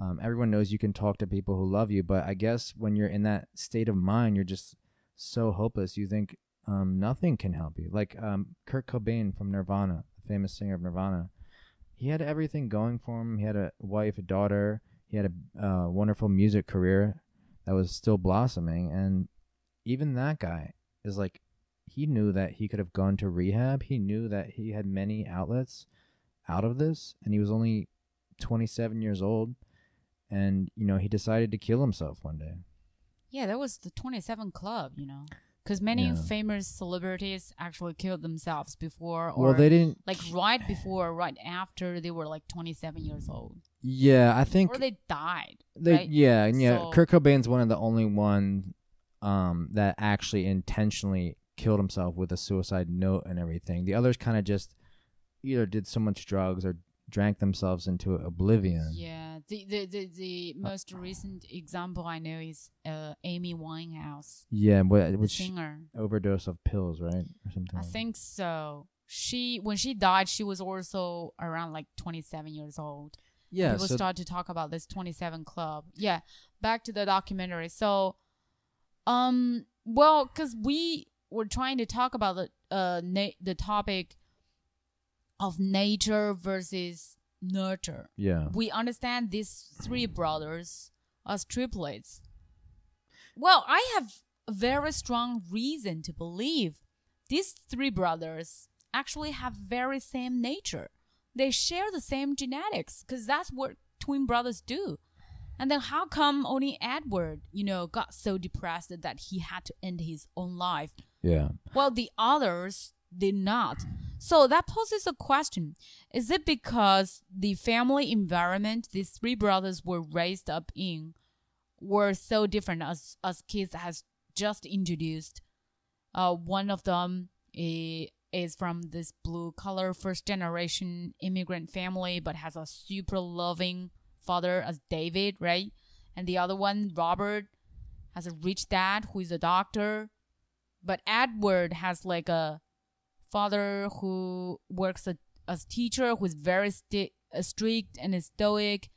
Um, everyone knows you can talk to people who love you, but I guess when you're in that state of mind, you're just so hopeless. You think um, nothing can help you. Like um, Kurt Cobain from Nirvana, the famous singer of Nirvana, he had everything going for him. He had a wife, a daughter. He had a uh, wonderful music career that was still blossoming, and even that guy is like, he knew that he could have gone to rehab. He knew that he had many outlets out of this, and he was only 27 years old, and you know he decided to kill himself one day. Yeah, that was the 27 Club, you know. Because many Yeah. famous celebrities actually killed themselves before, or well, they didn't. like right before, right after they were like 27 years old, Yeah, I think or they died. They, right? Yeah, and yeah. So- Kurt Cobain's one of the only one um, that actually intentionally killed himself with a suicide note and everything. The others kind of just either did so much drugs or drank themselves into oblivion. Yeah, the the the, the most recent example I know is uh, Amy Winehouse, Yeah, but which singer. overdose of pills, right, or something. I like- think so. She when she died, she was also around like 27 years old. Yeah, people so start to talk about this 27 club yeah back to the documentary so um well because we were trying to talk about the uh na- the topic of nature versus nurture. Yeah, we understand these three brothers as triplets. Well i have a very strong reason to believe these three brothers actually have very same nature. They share the same genetics because that's what twin brothers do and then how come only edward you know got so depressed that he had to end his own life yeah. well, the others did not. So that poses a question. Is it because the family environment these three brothers were raised up in were so different as, as kids has just introduced? Uh, one of them i- is from this blue collar first generation immigrant family, but has a super loving father as David, right? And the other one, Robert, has a rich dad who is a doctor but Edward has like a father who works a, as a teacher who's very sti- uh, strict and stoic.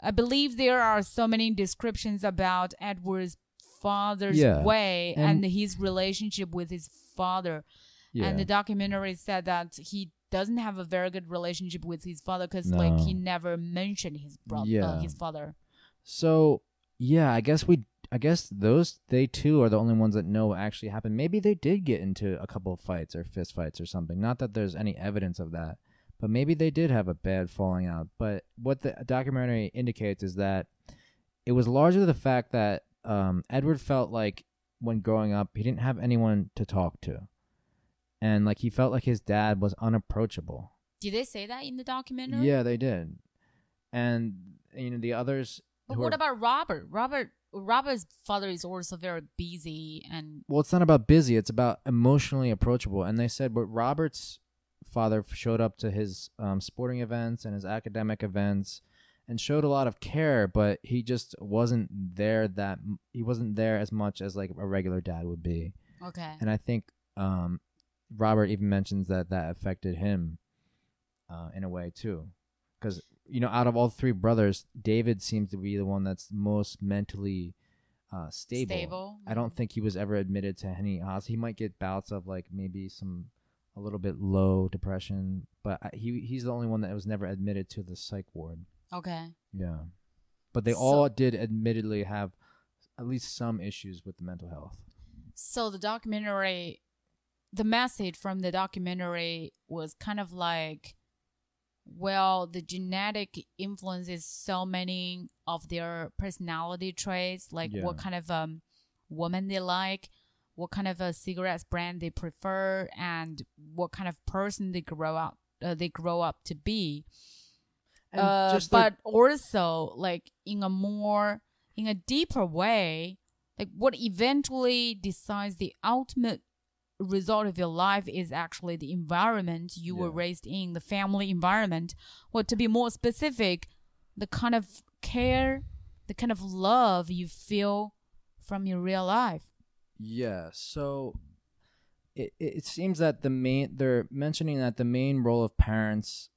I believe there are so many descriptions about Edward's father's Yeah, way and- and, his relationship with his father. Yeah. And the documentary said that he doesn't have a very good relationship with his father because like he never mentioned his brother, Yeah. uh, his father. So yeah, I guess we I guess those they too are the only ones that know what actually happened. Maybe they did get into a couple of fights or fist fights or something. Not that there's any evidence of that, but maybe they did have a bad falling out. But what the documentary indicates is that it was largely the fact that um, Edward felt like when growing up he didn't have anyone to talk to, and like he felt like his dad was unapproachable. Did they say that in the documentary? Yeah, they did, and you know the others. But what are- about Robert? Robert Robert's father is also very busy and Well, it's not about busy. It's about emotionally approachable. And they said, but Robert's father showed up to his um, sporting events and his academic events, and showed a lot of care. But he just wasn't there. That he wasn't there as much as like a regular dad would be. okay. And I think um, Robert even mentions that that affected him uh, in a way too, because you know, out of all three brothers, David seems to be the one that's most mentally uh, stable. Stable. I don't think he was ever admitted to any hospital. He might get bouts of like maybe some a little bit low depression, but I, he he's the only one that was never admitted to the psych ward. Okay. Yeah, but they So- all did admittedly have at least some issues with the mental health. So the documentary the message from the documentary was kind of like well, the genetic influences so many of their personality traits, like Yeah. what kind of um woman they like, what kind of a cigarettes brand they prefer, and what kind of person they grow up uh, they grow up to be. And uh, just but also like in a more in a deeper way like what eventually decides the ultimate result of your life is actually the environment you were raised in the family environment or to be more specific the kind of care the kind of love you feel from your real life Yeah, so it it seems that the main they're mentioning that the main role of parents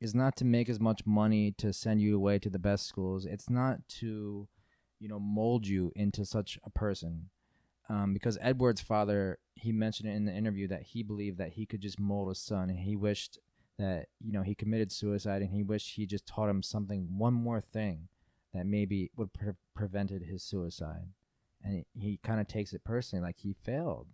is not to make as much money to send you away to the best schools. It's not to, you know, mold you into such a person. Um, because Edward's father, he mentioned it in the interview that he believed that he could just mold his son, and he wished that you know he committed suicide, and he wished he just taught him something, one more thing, that maybe would pre- prevented his suicide, and he, he kind of takes it personally, like he failed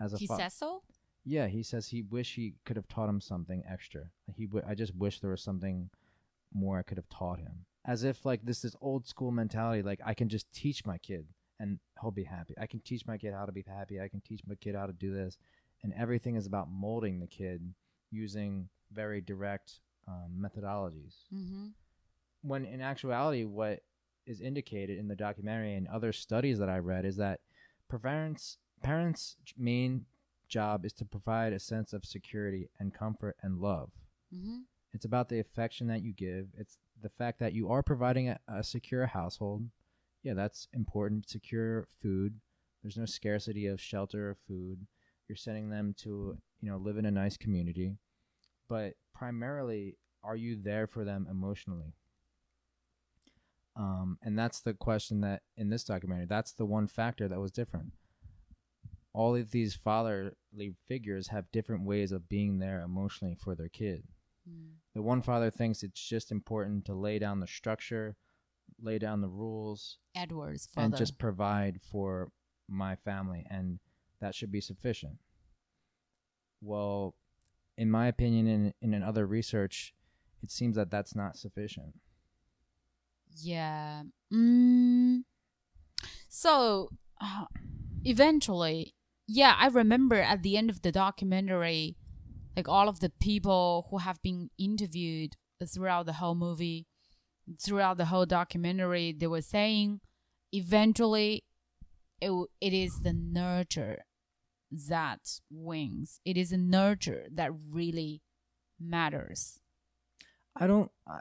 as a He fa- says so. yeah, he says he wish he could have taught him something extra. He w- I just wish there was something more I could have taught him. As if like this this old school mentality, like I can just teach my kid and he'll be happy. I can teach my kid how to be happy. I can teach my kid how to do this, and everything is about molding the kid using very direct um, methodologies Mm-hmm. when in actuality what is indicated in the documentary and other studies that I read is that parents parents main job is to provide a sense of security and comfort and love. Mm-hmm. It's about the affection that you give. It's the fact that you are providing a, a secure household. Yeah, that's important. Secure food. There's no scarcity of shelter or food. You're sending them to, you know, live in a nice community. But primarily, are you there for them emotionally? Um, and that's the question that in this documentary, that's the one factor that was different. All of these fatherly figures have different ways of being there emotionally for their kid. Mm. The one father thinks it's just important to lay down the structure, lay down the rules, Edward's father. and just provide for my family, and that should be sufficient. Well, in my opinion, and in, in other research, it seems that that's not sufficient. Yeah. Mm. So, uh, eventually, yeah, I remember at the end of the documentary, like all of the people who have been interviewed throughout the whole movie, throughout the whole documentary, they were saying eventually it, it is the nurture that wins. It is the nurture that really matters. I don't. I,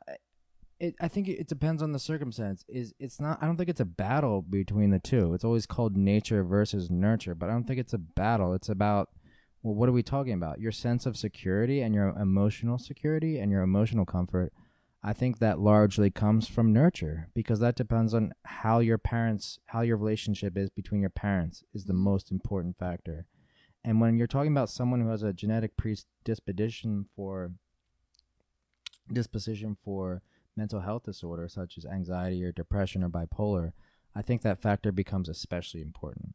it, I think it, it depends on the circumstance. Is it's not. I don't think it's a battle between the two. It's always called nature versus nurture, but I don't think it's a battle. It's about well, what are we talking about? Your sense of security and your emotional security and your emotional comfort. I think that largely comes from nurture because that depends on how your parents, how your relationship is between your parents, is the Mhm. most important factor. And when you're talking about someone who has a genetic predisposition for disposition for mental health disorder such as anxiety or depression or bipolar, I think that factor becomes especially important.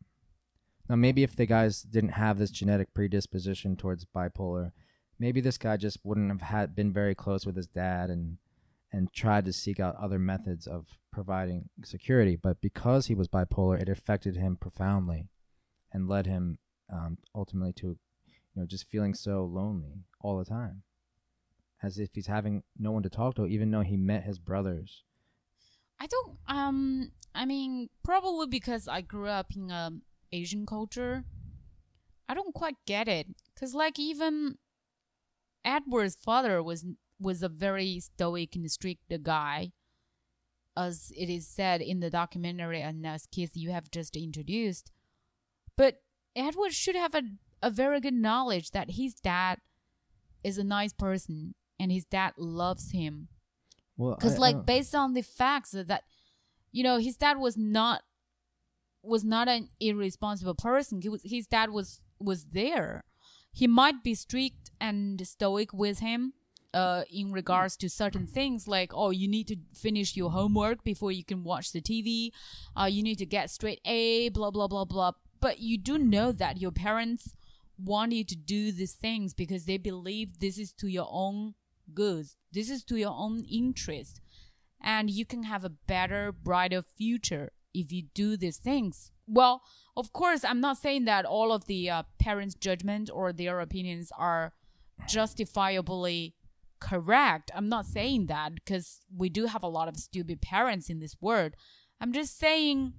Now, maybe if the guys didn't have this genetic predisposition towards bipolar, maybe this guy just wouldn't have had been very close with his dad and and tried to seek out other methods of providing security. But because he was bipolar, it affected him profoundly, and led him um, ultimately to, you know, just feeling so lonely all the time as if he's having no one to talk to, even though he met his brothers. I don't. Um. I mean, probably because I grew up in a Asian culture. I don't quite get it, cause like even Edward's father was was a very stoic and strict guy, as it is said in the documentary and as Keith you have just introduced. But Edward should have a a very good knowledge that his dad is a nice person and his dad loves him. Well, because I like don't- based on the facts that, that you know his dad was not was not an irresponsible person. He was his dad was was there. He might be strict and stoic with him uh in regards to certain things like oh you need to finish your homework before you can watch the tv uh you need to get straight a blah blah blah blah but you do know that your parents want you to do these things because they believe this is to your own good. This is to your own interest. And you can have a better, brighter future if you do these things. Well, of course, I'm not saying that all of the uh, parents' judgment or their opinions are justifiably correct. I'm not saying that because we do have a lot of stupid parents in this world. I'm just saying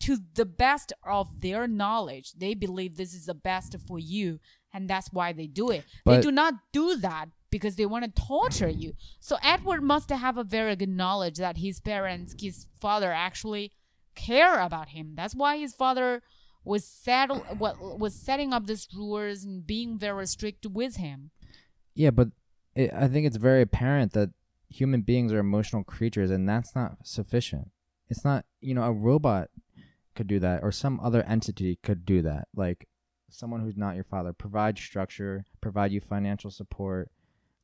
to the best of their knowledge, they believe this is the best for you, and that's why they do it. they do not do that because they want to torture you. So Edward must have a very good knowledge that his parents, his father, actually care about him. That's why his father was settle was setting up these rules and being very strict with him. Yeah, but it, I think it's very apparent that human beings are emotional creatures, and that's not sufficient. It's not, you know, a robot could do that, or some other entity could do that. Like someone who's not your father, provide structure, provide you financial support,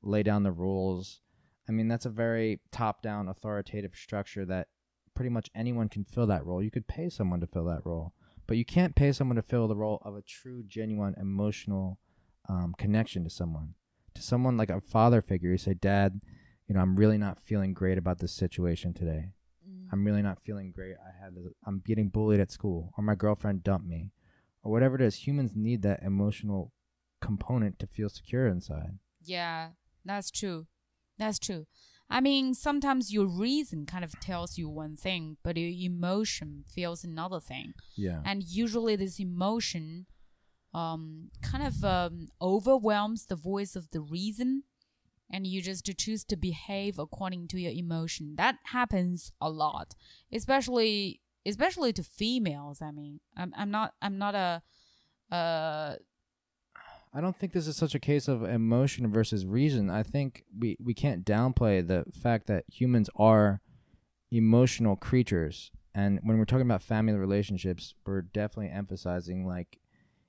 lay down the rules. I mean, that's a very top down authoritative structure that pretty much anyone can fill that role. You could pay someone to fill that role, but you can't pay someone to fill the role of a true, genuine, emotional um, connection to someone. To someone like a father figure, you say, Dad, you know, I'm really not feeling great about this situation today. Mm. I'm really not feeling great. I had, i I'm getting bullied at school, or my girlfriend dumped me, or whatever it is. Humans need that emotional component to feel secure inside. Yeah, that's true. That's true. I mean, sometimes your reason kind of tells you one thing, but your emotion feels another thing. Yeah. And usually, this emotion um, kind of um, overwhelms the voice of the reason, and you just choose to behave according to your emotion. That happens a lot, especially especially to females. I mean, I'm I'm not I'm not a uh I don't think this is such a case of emotion versus reason. I think we, we can't downplay the fact that humans are emotional creatures. And when we're talking about family relationships, we're definitely emphasizing like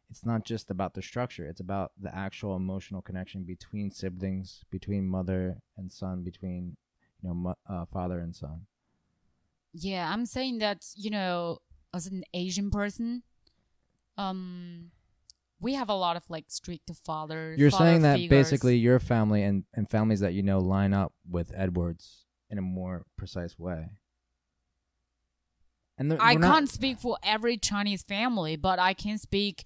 it's not just about the structure, it's about the actual emotional connection between siblings, between mother and son, between you know uh, father and son. Yeah, I'm saying that, you know, as an Asian person, um we have a lot of like strict fathers. You're father saying that figures. basically your family and, and families that you know line up with Edwards in a more precise way. And they're- I not- can't speak for every Chinese family, but I can speak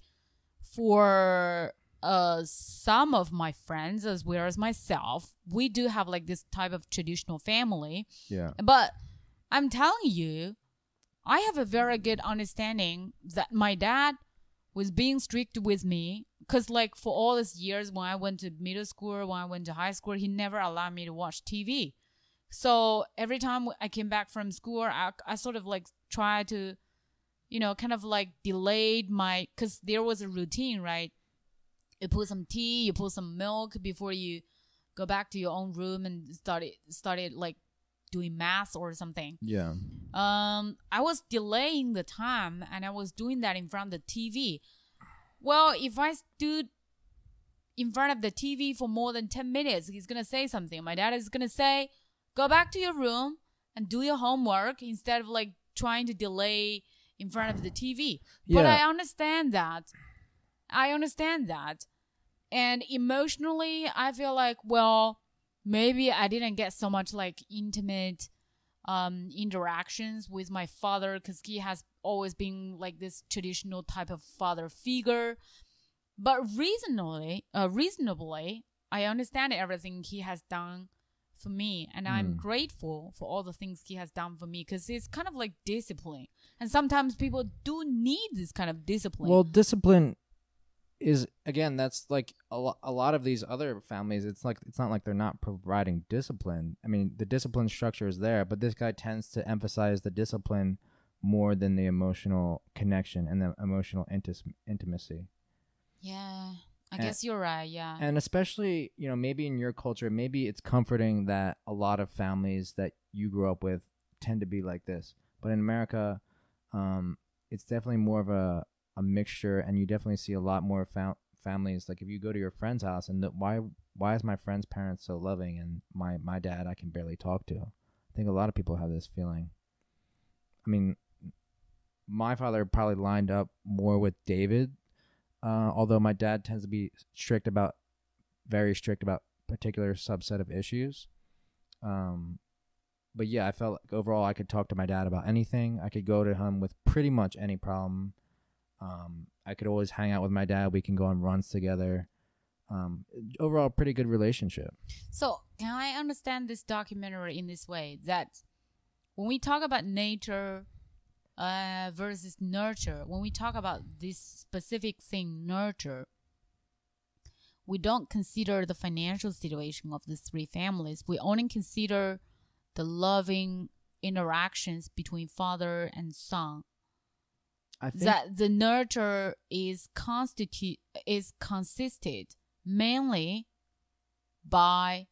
for uh some of my friends as well as myself. We do have like this type of traditional family, Yeah. but I'm telling you, I have a very good understanding that my dad was being strict with me because like for all these years when I went to middle school, when I went to high school, he never allowed me to watch TV. So every time I came back from school, I, I sort of like tried to, you know, kind of like delayed my, because there was a routine, right? You put some tea, you put some milk before you go back to your own room and started started like doing math or something. Yeah. Um, I was delaying the time and I was doing that in front of the TV. Well, if I stood in front of the TV for more than 10 minutes, he's going to say something. My dad is going to say, go back to your room and do your homework instead of like trying to delay in front of the TV. But I understand that. I understand that. And emotionally, I feel like, well, maybe I didn't get so much like intimate um interactions with my father because he has always been like this traditional type of father figure but reasonably uh, reasonably i understand everything he has done for me and i'm Mm. grateful for all the things he has done for me because it's kind of like discipline. And sometimes people do need this kind of discipline. Well, discipline is again that's like a, lo- a lot of these other families it's like it's not like they're not providing discipline. I mean the discipline structure is there but this guy tends to emphasize the discipline more than the emotional connection and the emotional intis- intimacy. Yeah i And- guess you're right yeah. and especially you know maybe in your culture maybe it's comforting that a lot of families that you grew up with tend to be like this. But in america um, it's definitely more of a, a mixture and you definitely see a lot more fam- families like if you go to your friend's house and the, why why is my friend's parents so loving and my my dad i can barely talk to? I think a lot of people have this feeling. I mean my father probably lined up more with david uh, although my dad tends to be strict about very strict about particular subset of issues. Um, but yeah i felt like overall i could talk to my dad about anything. I could go to him with pretty much any problem. Um, i could always hang out with my dad. We can go on runs together. Um, overall pretty good relationship. So, can I understand this documentary in this way? That when we talk about nature uh, versus nurture, when we talk about this specific thing, nurture, we don't consider the financial situation of the three families. We only consider the loving interactions between father and son. I think that the nurture is constitute is consisted mainly by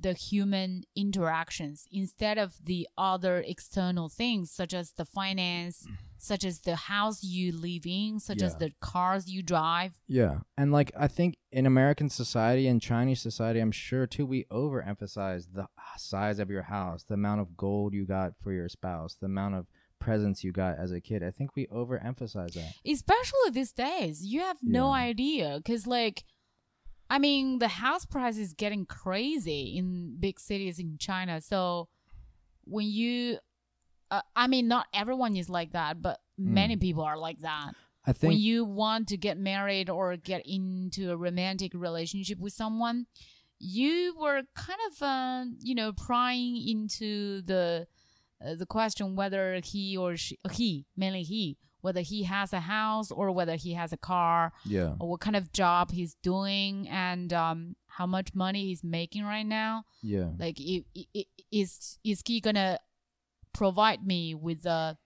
the human interactions instead of the other external things such as the finance mm. such as the house you live in such as the cars you drive Yeah. And like I think in American society and Chinese society, I'm sure too, we overemphasize the size of your house, the amount of gold you got for your spouse, the amount of presents you got as a kid. I think we overemphasize that. especially these days you have no idea because like i mean the house price is getting crazy in big cities in china. So when you uh, i mean not everyone is like that but many people are like that. I think when you want to get married or get into a romantic relationship with someone you were kind of uh, you know prying into the uh, the question whether he or she he mainly he whether he has a house or whether he has a car yeah. or what kind of job he's doing and um, how much money he's making right now Yeah. like i- i- i- is is he gonna provide me with a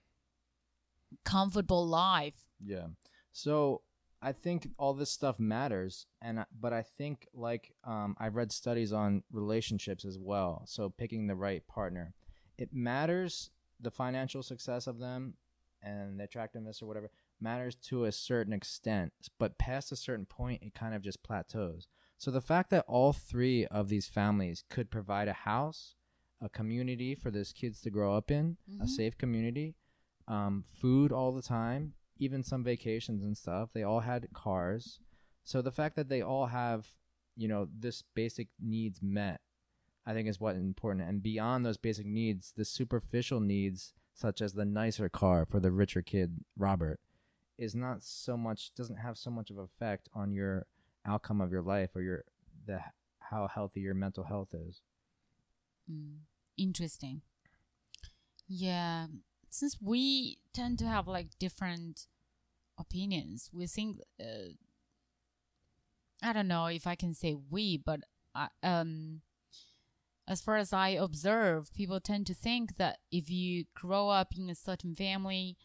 comfortable life Yeah. So I think all this stuff matters, and but I think like um, I've read studies on relationships as well. So picking the right partner, it matters. The financial success of them and the attractiveness or whatever matters to a certain extent, but past a certain point, it kind of just plateaus. So the fact that all three of these families could provide a house, a community for those kids to grow up in, a Mhm. safe community, um, food all the time, even some vacations and stuff. They all had cars. So the fact that they all have, you know, this basic needs met, I think is what important. And beyond those basic needs, the superficial needs, such as the nicer car for the richer kid, Robert, is not so much doesn't have so much of effect on your outcome of your life or your the how healthy your mental health is. Mm, interesting. Yeah, since we tend to have like different opinions, we think. Uh, I don't know if I can say we, but I, um, as far as I observe, people tend to think that if you grow up in a certain family,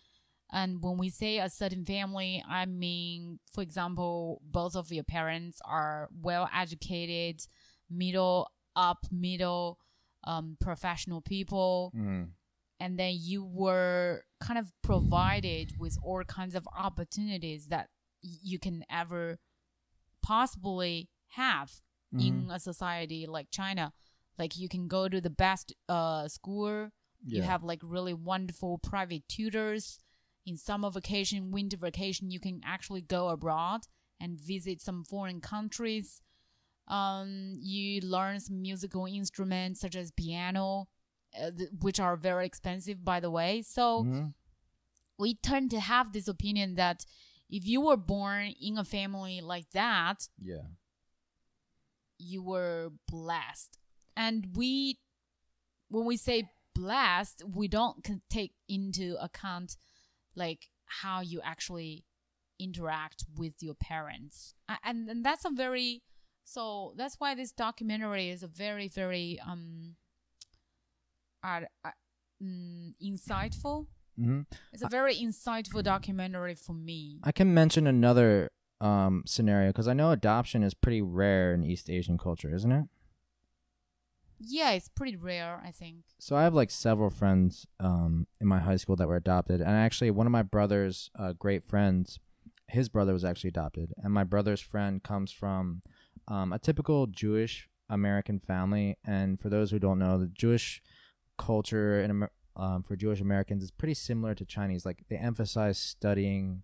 and when we say a certain family, I mean, for example, both of your parents are well educated, middle up, middle um, professional people, Mm. and then you were kind of provided with all kinds of opportunities that you can ever possibly have in a society like China. Like you can go to the best uh, school. You have like really wonderful private tutors. In summer vacation, winter vacation, you can actually go abroad and visit some foreign countries. Um, you learn some musical instruments such as piano, uh, th- which are very expensive, by the way. So Mhm. we tend to have this opinion that if you were born in a family like that, Yeah. you were blessed. And we, when we say blessed, we don't take into account like how you actually interact with your parents. And, and that's a very, so that's why this documentary is a very, very, um, uh, uh, mm, insightful. hmm It's a very insightful documentary for me. I can mention another um, scenario because I know adoption is pretty rare in East Asian culture, isn't it? Yeah, it's pretty rare, I think. So I have like several friends um, in my high school that were adopted, and actually one of my brother's uh, great friends, his brother was actually adopted, and my brother's friend comes from um, a typical Jewish American family. And for those who don't know, the Jewish culture in Amer- um, for Jewish Americans is pretty similar to Chinese. Like they emphasize studying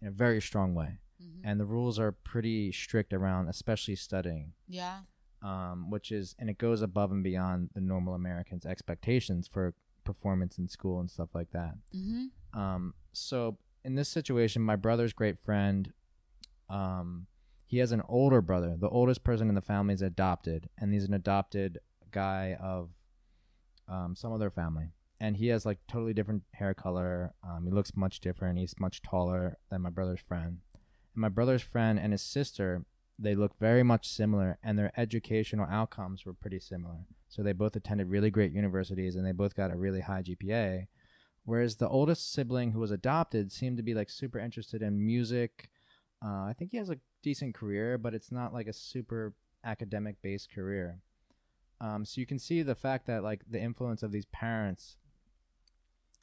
in a very strong way, Mhm. and the rules are pretty strict around, especially studying Yeah. Um, which is and it goes above and beyond the normal Americans' expectations for performance in school and stuff like that. Mm-hmm. Um, so in this situation, my brother's great friend, um, he has an older brother. The oldest person in the family is adopted, and he's an adopted guy of um, some other family. And he has like totally different hair color. Um, he looks much different. He's much taller than my brother's friend. And my brother's friend and his sister, they look very much similar, and their educational outcomes were pretty similar. So they both attended really great universities, and they both got a really high GPA. Whereas the oldest sibling who was adopted seemed to be like super interested in music. Uh, I think he has a decent career, but it's not like a super academic based career. Um, so you can see the fact that like the influence of these parents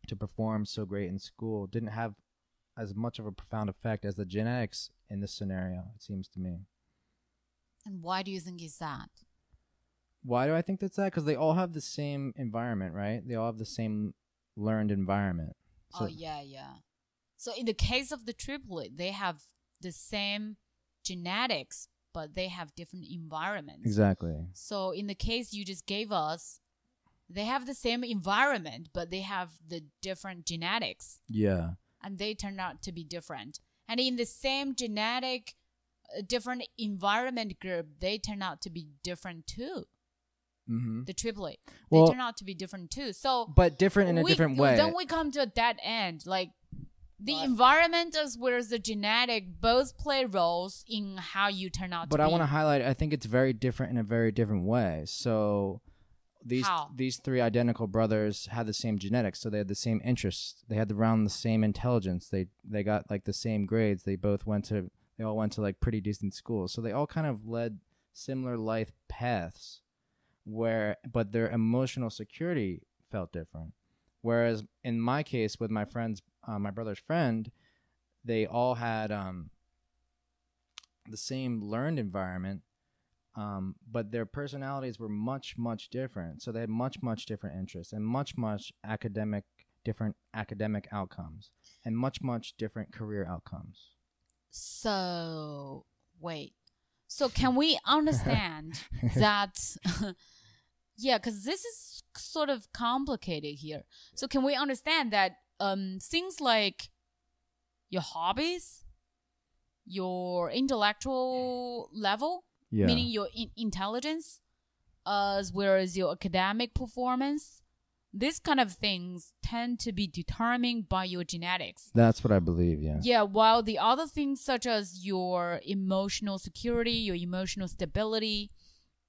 to perform so great in school didn't have as much of a profound effect as the genetics in this scenario. It seems to me. And why do you think it's that? Why do I think that's that? Because they all have the same environment, right? They all have the same learned environment. Oh, so oh yeah, yeah. So in the case of the triplet, they have the same genetics, but they have different environments. exactly. So in the case you just gave us, they have the same environment, but they have the different genetics, Yeah. and they turn out to be different. And in the same genetic, different environment group, they turn out to be different too. Mm-hmm. The triplet, Well- they turn out to be different too. So But different in a we- different way. Then we come to a dead end. Like the But- environment as well as the genetic both play roles in how you turn out to be but to I want to highlight. I think it's very different in a very different way. So these How? these three identical brothers had the same genetics, so they had the same interests. They had around the same intelligence. They they got like the same grades. They both went to they all went to like pretty decent schools. So they all kind of led similar life paths, where but their emotional security felt different. Whereas in my case, with my friends, uh, my brother's friend, they all had um, the same learned environment, um, but their personalities were much, much different. So they had much, much different interests and much, much academic, different academic outcomes and much, much different career outcomes. So wait. So can we understand that? yeah, because this is sort of complicated here. So can we understand that um things like your hobbies, your intellectual level, Yeah. meaning your in- intelligence, as well as your academic performance, these kind of things tend to be determined by your genetics. That's what I believe, yeah. Yeah, while the other things such as your emotional security, your emotional stability,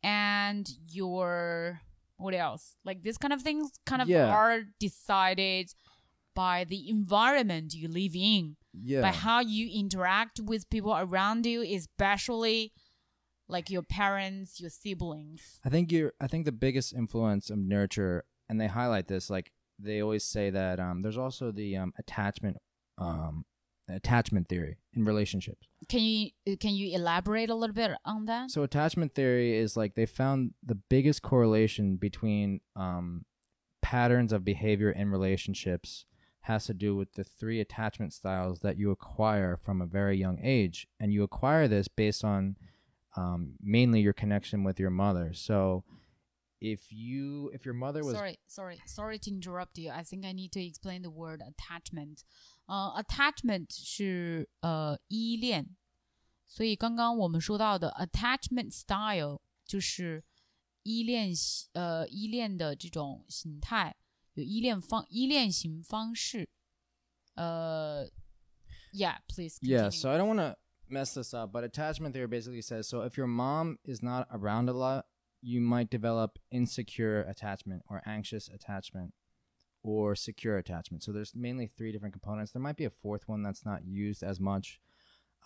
and your what else? Like this kind of things kind of Yeah. are decided by the environment you live in, Yeah. by how you interact with people around you, especially like your parents, your siblings. I think you're. I think the biggest influence of nurture, and they highlight this, like they always say that um, there's also the um, attachment, um, attachment theory in relationships. Can you can you elaborate a little bit on that? So attachment theory is like they found the biggest correlation between um, patterns of behavior in relationships has to do with the three attachment styles that you acquire from a very young age, and you acquire this based on um, mainly your connection with your mother. So if you if your mother was Sorry, sorry, sorry to interrupt you. I think I need to explain the word attachment. 呃、a t t a c h m e n t 是呃依恋，所以刚刚我们说到的 attachment style 就是依恋习呃依恋的这种形态，有依恋方依恋型方式。呃，Yeah, please. Yeah, continue. so I don't want to mess this up, but attachment theory basically says so if your mom is not around a lot, you might develop insecure attachment or anxious attachment or secure attachment. So there's mainly three different components. There might be a fourth one that's not used as much.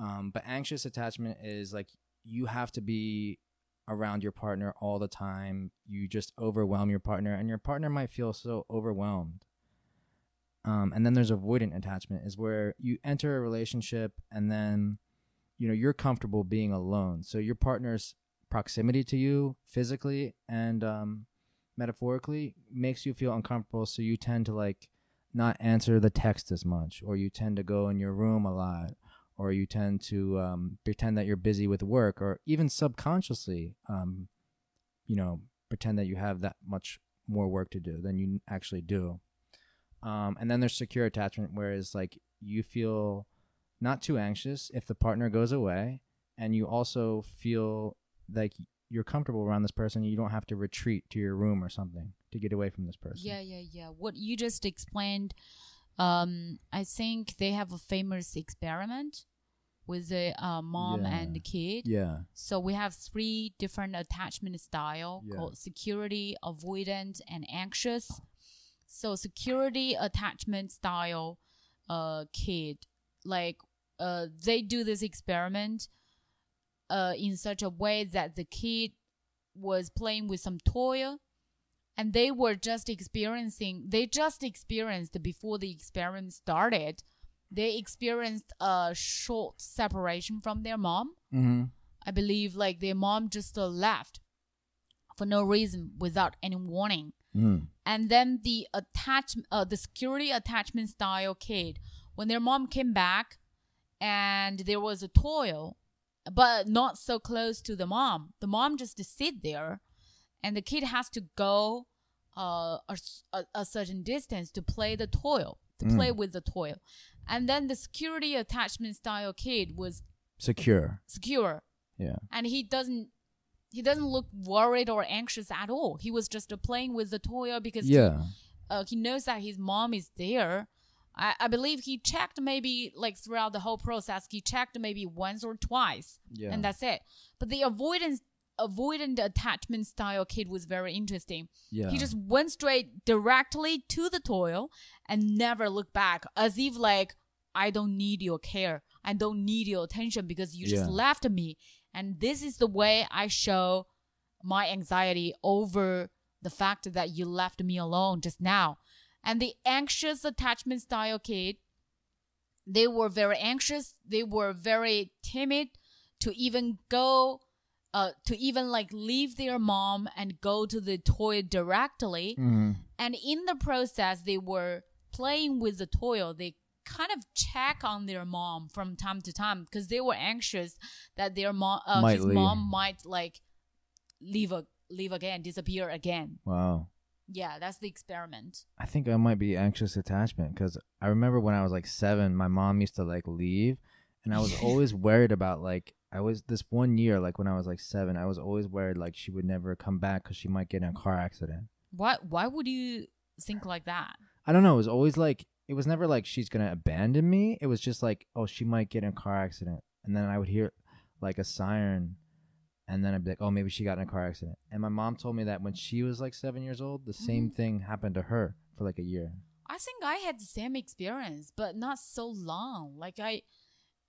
Um, but anxious attachment is like you have to be around your partner all the time. You just overwhelm your partner, and your partner might feel so overwhelmed. Um, and then there's avoidant attachment, is where you enter a relationship and then, you know, you're comfortable being alone. So your partner's proximity to you physically and um, metaphorically makes you feel uncomfortable. So you tend to like not answer the text as much, or you tend to go in your room a lot, or you tend to um, pretend that you're busy with work, or even subconsciously, um, you know, pretend that you have that much more work to do than you actually do. Um, and then there's secure attachment, whereas like you feel not too anxious if the partner goes away, and you also feel like you're comfortable around this person. You don't have to retreat to your room or something to get away from this person. Yeah, yeah, yeah. What you just explained, um, I think they have a famous experiment with the uh, mom Yeah. and the kid. Yeah. So we have three different attachment style Yeah. called security, avoidant, and anxious. So security attachment style uh kid like uh they do this experiment uh in such a way that the kid was playing with some toy and they were just experiencing they just experienced before the experiment started they experienced a short separation from their mom Mm-hmm. i believe like their mom just uh, left for no reason without any warning Mm. and then the attach uh, the security attachment style kid when their mom came back and there was a toy but not so close to the mom the mom just sit there and the kid has to go uh, a, a- a certain distance to play the toy to play with the toy and then the security attachment style kid was Secure. secure Yeah. and he doesn't he doesn't look worried or anxious at all he was just uh, playing with the toy because he- Yeah. uh, he knows that his mom is there. I, I believe he checked maybe like throughout the whole process, he checked maybe once or twice, Yeah. and that's it. But the avoidance avoidant attachment style kid was very interesting. Yeah. He just went straight directly to the toil and never looked back, as if like I don't need your care, I don't need your attention because you just Yeah. left me, and this is the way I show my anxiety over the fact that you left me alone just now. And the anxious attachment style kid, they were very anxious. They were very timid to even go, uh, to even like leave their mom and go to the toy directly. Mm-hmm. And in the process, they were playing with the toy. They kind of check on their mom from time to time because they were anxious that their mom, uh, his leave. mom might like leave a leave again, disappear again. Wow. Yeah, that's the experiment. I think I might be anxious attachment because I remember when I was like seven, my mom used to like leave, and I was always worried about like I was this one year like when I was like seven, I was always worried like she would never come back because she might get in a car accident. Why why would you think like that? I don't know. It was always like it was never like she's gonna abandon me. It was just like oh she might get in a car accident, and then I would hear like a siren, and then I'd be like oh maybe she got in a car accident. And my mom told me that when she was like seven years old, the same thing happened to her for like a year. I think I had the same experience, but not so long. Like I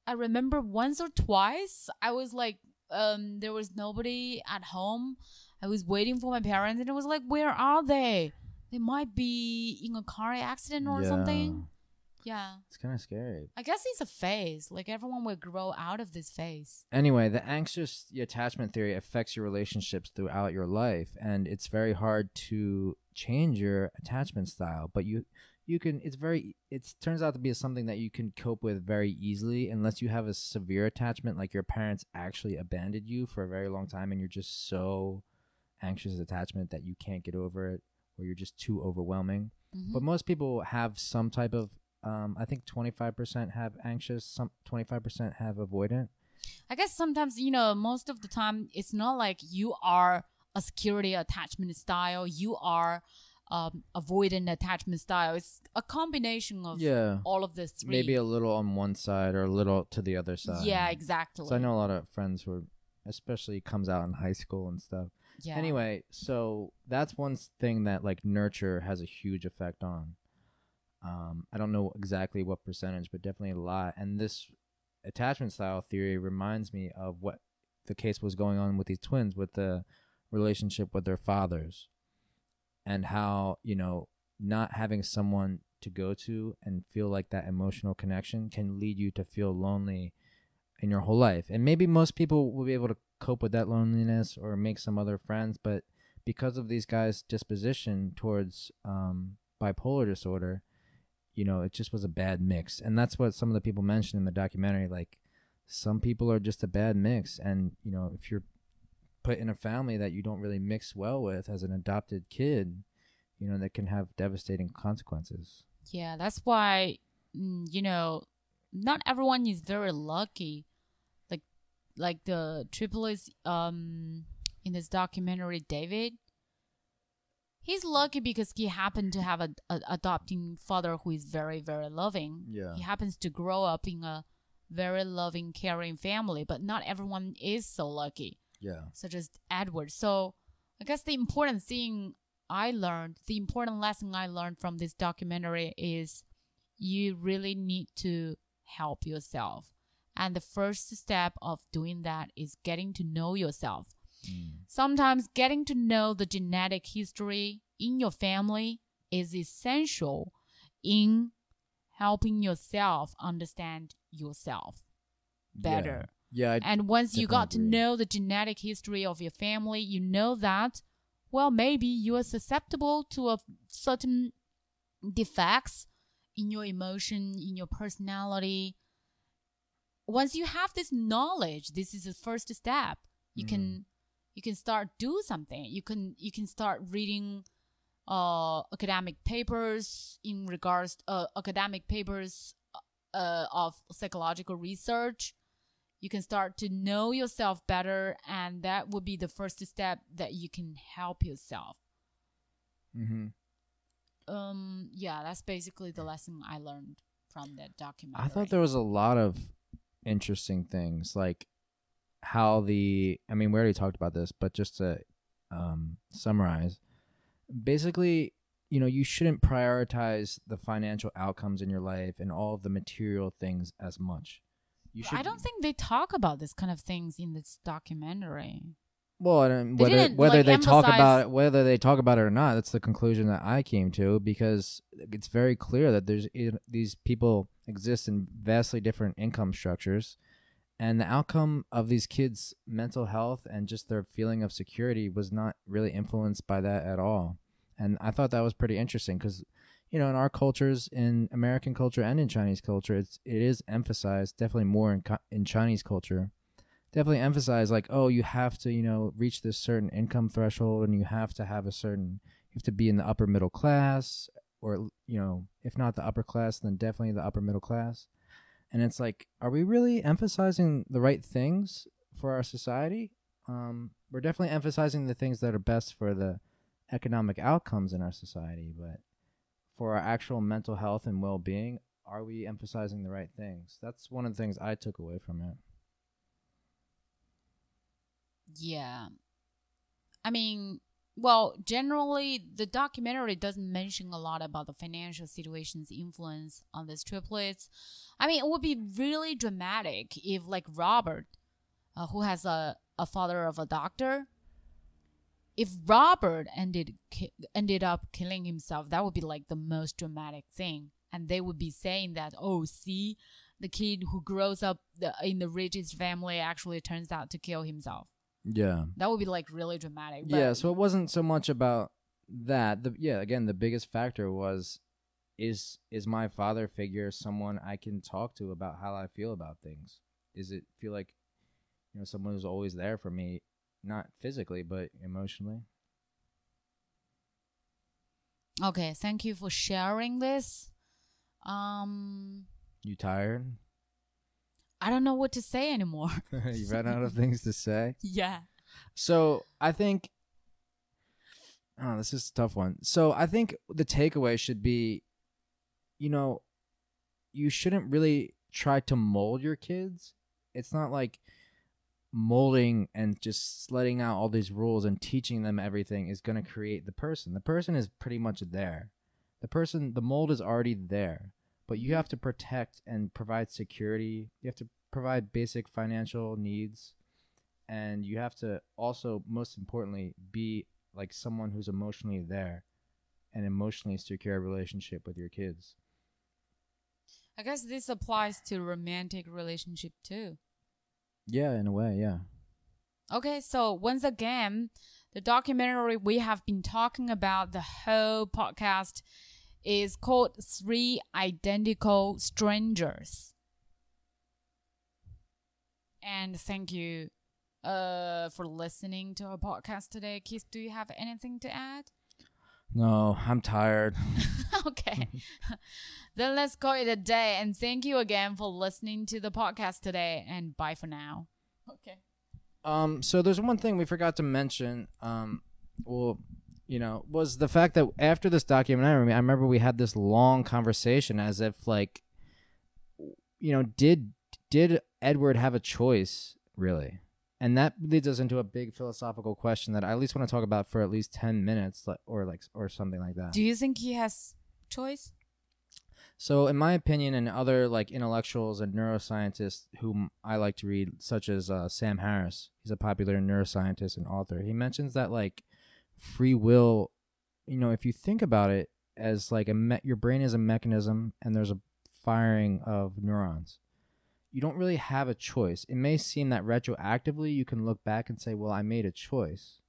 I remember once or twice I was like um there was nobody at home. I was waiting for my parents and it was like where are they? They might be in a car accident or Yeah. something. Yeah. It's kind of scary. I guess it's a phase. Like everyone will grow out of this phase. Anyway, the anxious attachment theory affects your relationships throughout your life, and it's very hard to change your attachment style. But you, you can. It's very. It turns out to be something that you can cope with very easily, unless you have a severe attachment, like your parents actually abandoned you for a very long time, and you're just so anxious attachment that you can't get over it, or you're just too overwhelming. Mhm. But most people have some type of. Um, I think 25% have anxious, some 25% have avoidant. I guess sometimes, you know, most of the time, it's not like you are a security attachment style, you are um, avoidant attachment style. It's a combination of Yeah. all of three. Maybe a little on one side or a little to the other side. yeah, exactly. So I know a lot of friends who, are, especially comes out in high school and stuff. Yeah. Anyway, so that's one thing that like nurture has a huge effect on. Um, I don't know exactly what percentage, but definitely a lot. And this attachment style theory reminds me of what the case was going on with these twins with the relationship with their fathers and how, you know, not having someone to go to and feel like that emotional connection can lead you to feel lonely in your whole life. And maybe most people will be able to cope with that loneliness or make some other friends, but because of these guys' disposition towards um, bipolar disorder, you know, it just was a bad mix. And that's what some of the people mentioned in the documentary. Like, some people are just a bad mix. And, you know, if you're put in a family that you don't really mix well with as an adopted kid, you know, that can have devastating consequences. Yeah, that's why, mm, you know, not everyone is very lucky. Like, like the triplets um in this documentary, David. He's lucky because he happened to have a, a adopting father who is very very loving. Yeah. He happens to grow up in a very loving, caring family, but not everyone is so lucky Yeah. such as Edward. So I guess the important thing I learned, the important lesson I learned from this documentary is you really need to help yourself. And the first step of doing that is getting to know yourself. Mm. Sometimes getting to know the genetic history in your family is essential in helping yourself understand yourself better. Yeah, I, And once you got to agree. know the genetic history of your family, you know that, well, maybe you are susceptible to a certain defects in your emotion, in your personality. Once you have this knowledge, this is the first step. You can mm. You can start do something. You can you can start reading uh academic papers in regards uh academic papers uh of psychological research you can start to know yourself better and that would be the first step that you can help yourself Mm-hmm. um yeah that's basically the lesson i learned from that documentary I thought there was a lot of interesting things, like how the. I mean, we already talked about this, but just to um, summarize, basically, you know, you shouldn't prioritize the financial outcomes in your life and all of the material things as much. You should. i don't think they talk about this kind of things in this documentary Well, and whether didn't, whether like, they talk about it, whether they talk about it or not, that's the conclusion that I came to because it's very clear that there's these people exist in vastly different income structures, and the outcome of these kids' mental health and just their feeling of security was not really influenced by that at all. And I thought that was pretty interesting because, you know, in our cultures, in American culture and in Chinese culture, it's it is emphasized definitely more in in Chinese culture definitely emphasize like oh you have to you know reach this certain income threshold and you have to have a certain you have to be in the upper middle class or you know if not the upper class then definitely the upper middle class and it's like are we really emphasizing the right things for our society? Um, we're definitely emphasizing the things that are best for the economic outcomes in our society but for our actual mental health and well-being are we emphasizing the right things? That's one of the things i took away from it. Yeah. I mean, well, generally, the documentary doesn't mention a lot about the financial situation's influence on these triplets. I mean, it would be really dramatic if, like, Robert, uh, who has a, a father of a doctor, if Robert ended ki- ended up killing himself, that would be like the most dramatic thing, and they would be saying that, oh, see, the kid who grows up the, in the richest family actually turns out to kill himself. Yeah That would be like really dramatic. But yeah so it wasn't so much about that the yeah again the biggest factor was is is my father figure someone i can talk to about how i feel about things is it feel like you know someone who's always there for me not physically but emotionally okay, thank you for sharing this. Um, you tired I don't know what to say anymore. you ran out of things to say yeah. So I think, oh, this is a tough one. So I think the takeaway should be, you know, you shouldn't really try to mold your kids. It's not like molding and just letting out all these rules and teaching them everything is going to create the person. The person is pretty much there. The person, the mold is already there, but you have to protect and provide security. You have to provide basic financial needs and you have to also most importantly be like someone who's emotionally there and emotionally secure a relationship with your kids I guess this applies to romantic relationship too. yeah in a way yeah Okay, so once again, the documentary we have been talking about the whole podcast is called Three Identical Strangers. And thank you uh, for listening to our podcast today. Keith, do you have anything to add? no i'm tired okay. then let's call it a day. And thank you again for listening to the podcast today. And bye for now. Okay. um so there's one thing we forgot to mention um well you know was the fact that after this documentary i remember we had this long conversation as if like you know did did edward have a choice really and that leads us into a big philosophical question that I at least want to talk about for at least ten minutes, or like or something like that. Do you think he has choice? So, in my opinion, and other like intellectuals and neuroscientists whom I like to read, such as uh, Sam Harris, he's a popular neuroscientist and author. He mentions that like free will, you know, if you think about it as like a me- your brain is a mechanism, and there's a firing of neurons. You don't really have a choice. It may seem that retroactively you can look back and say, "Well, I made a choice,"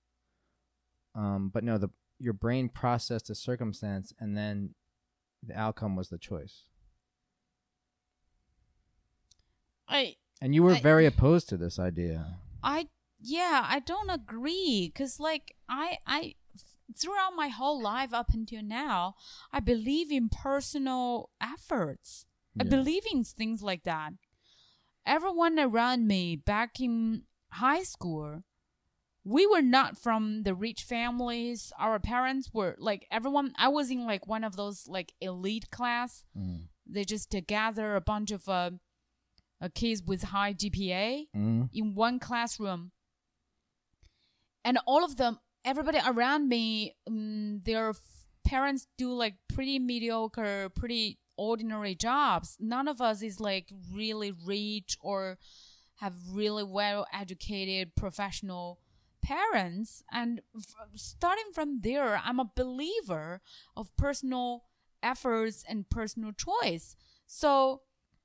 um, but no, the your brain processed a circumstance and then the outcome was the choice. I And you were I- very opposed to this idea. I yeah, I don't agree cuz like I I throughout my whole life up until now, I believe in personal efforts. I believe in things like that. Everyone around me back in high school, we were not from the rich families. Our parents were like everyone. I was in like one of those like elite class. Mm. They just uh, gather a bunch of uh, uh, kids with high GPA Mm. in one classroom and all of them everybody around me um, their parents do like pretty mediocre pretty ordinary jobs. None of us is like really rich or have really well educated professional parents. And f- starting from there i'm a believer of personal efforts and personal choice. So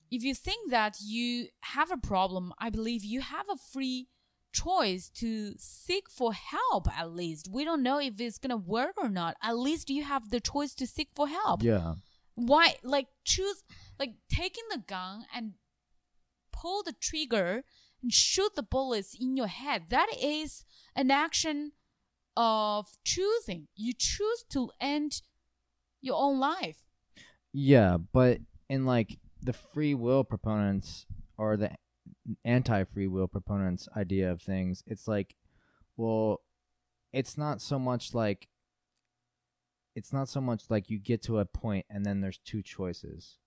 if you think that you have a problem, I believe you have a free choice to seek for help at least. We don't know if it's going to work or not. At least you have the choice to seek for help. Yeah. Why like choose like taking the gun and pull the trigger and shoot the bullets in your head. That is an action of choosing. You choose to end your own life. Yeah, but in like the free will proponents or the anti free will proponents idea of things, it's like, well, it's not so much like it's not so much like you get to a point and then there's two choices.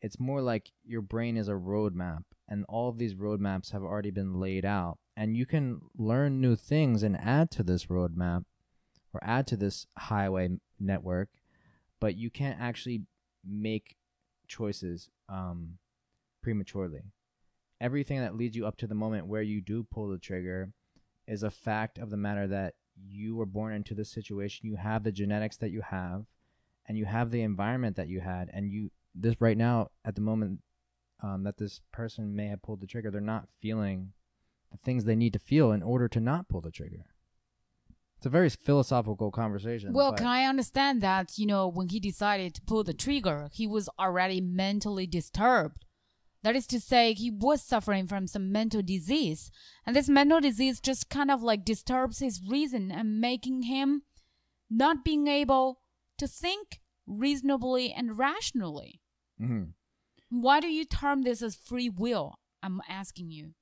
It's more like your brain is a roadmap and all of these roadmaps have already been laid out and you can learn new things and add to this roadmap or add to this highway network, but you can't actually make choices um, prematurely. Everything that leads you up to the moment where you do pull the trigger is a fact of the matter that you were born into this situation. You have the genetics that you have, and you have the environment that you had, and you this right now at the moment um, that this person may have pulled the trigger, they're not feeling the things they need to feel in order to not pull the trigger. It's a very philosophical conversation. Well, but- can I understand that, you know, when he decided to pull the trigger, he was already mentally disturbed. That is to say, he was suffering from some mental disease. And this mental disease just kind of like disturbs his reason and making him not being able to think reasonably and rationally. Mhm. Why do you term this as free will? I'm asking you.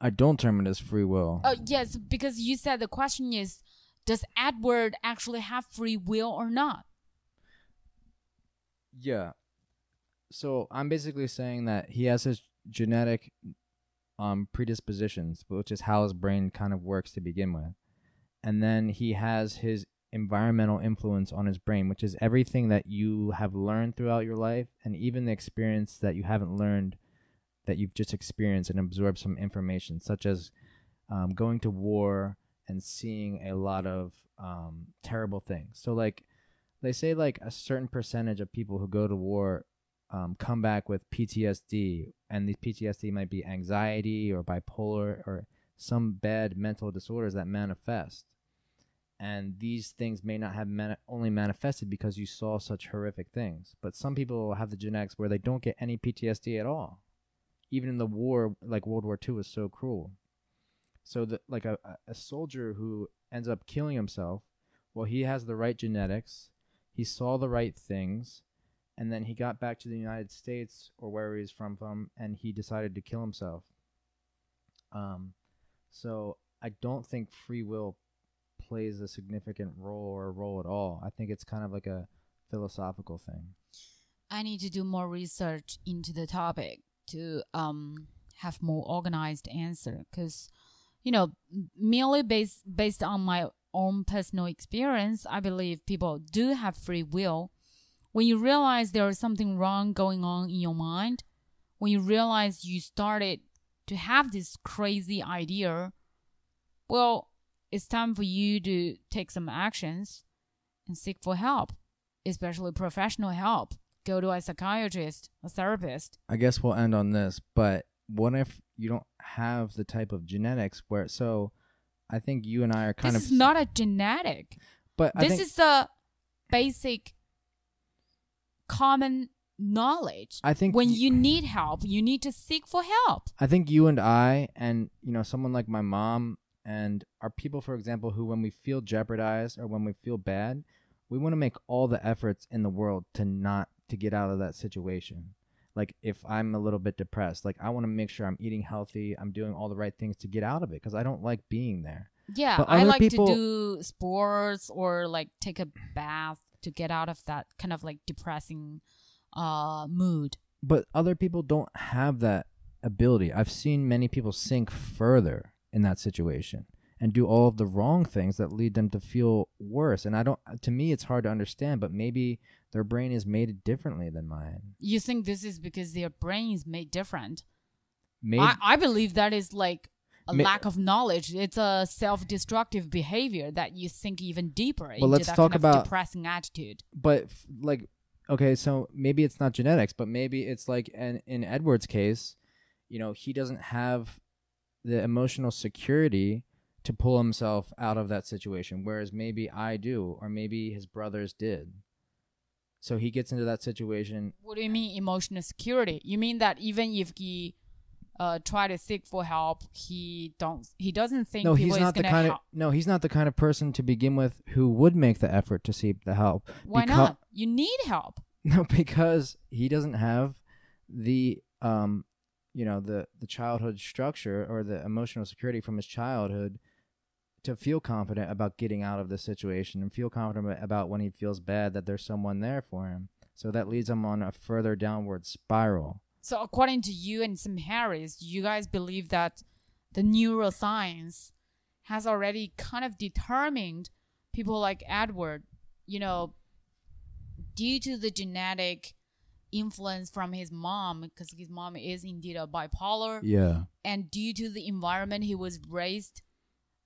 I don't term it as free will. Oh, yes, because you said the question is does Edward actually have free will or not? Yeah. So I'm basically saying that he has his genetic um predispositions, which is how his brain kind of works to begin with. And then he has his environmental influence on his brain, which is everything that you have learned throughout your life and even the experience that you haven't learned that you've just experienced and absorbed some information, such as um, going to war and seeing a lot of um, terrible things. So, like, they say like a certain percentage of people who go to war um, come back with PTSD, and the PTSD might be anxiety or bipolar or some bad mental disorders that manifest. And these things may not have mani- only manifested because you saw such horrific things, but some people have the genetics where they don't get any PTSD at all. Even in the war, like World War II, was so cruel. So that like a- a soldier who ends up killing himself, well, he has the right genetics, he saw the right things, and then he got back to the United States or wherever he's from from, and he decided to kill himself. Um, so I don't think free will plays a significant role or a role at all. I think it's kind of like a philosophical thing. I need to do more research into the topic to um have more organized answer because you know, merely based based on my own personal experience, I believe people do have free will. When you realize there is something wrong going on in your mind, when you realize you started to have this crazy idea, well, it's time for you to take some actions and seek for help, especially professional help. Go to a psychiatrist, a therapist. I guess we'll end on this, but what if you don't have the type of genetics where so I think you and I are kind this of is not a genetic. but I this is a basic common knowledge. I think when you need help, you need to seek for help. I think you and I and you know someone like my mom and our people for example who when we feel jeopardized or when we feel bad, we want to make all the efforts in the world to not to get out of that situation. Like if I'm a little bit depressed, like I want to make sure I'm eating healthy, I'm doing all the right things to get out of it because I don't like being there. Yeah, I like people- to do sports or like take a bath to get out of that kind of like depressing uh mood. But other people don't have that ability. I've seen many people sink further in that situation and do all of the wrong things that lead them to feel worse. And I don't to me it's hard to understand, but maybe their brain is made differently than mine. You think this is because their brain is made different? Maybe I, I believe that is like a May- lack of knowledge. It's a self-destructive behavior that you sink even deeper into let's that talk kind about- of depressing attitude. but f- like okay, so maybe it's not genetics, but maybe it's like an, in Edward's case, you know, he doesn't have the emotional security to pull himself out of that situation whereas maybe I do or maybe his brothers did. So he gets into that situation. What do you mean emotional security? You mean that even if he uh try to seek for help, he don't he doesn't think No, people he's is not the kind help. of no, he's not the kind of person to begin with who would make the effort to seek the help. Why becau- not? You need help. No, because he doesn't have the um you know the the childhood structure or the emotional security from his childhood to feel confident about getting out of the situation and feel confident about when he feels bad that there's someone there for him. So that leads him on a further downward spiral. So according to you and Sam Harris, you guys believe that the neuroscience has already kind of determined people like Edward, you know, due to the genetic influence from his mom, because his mom is indeed a bipolar, Yeah. and due to the environment he was raised,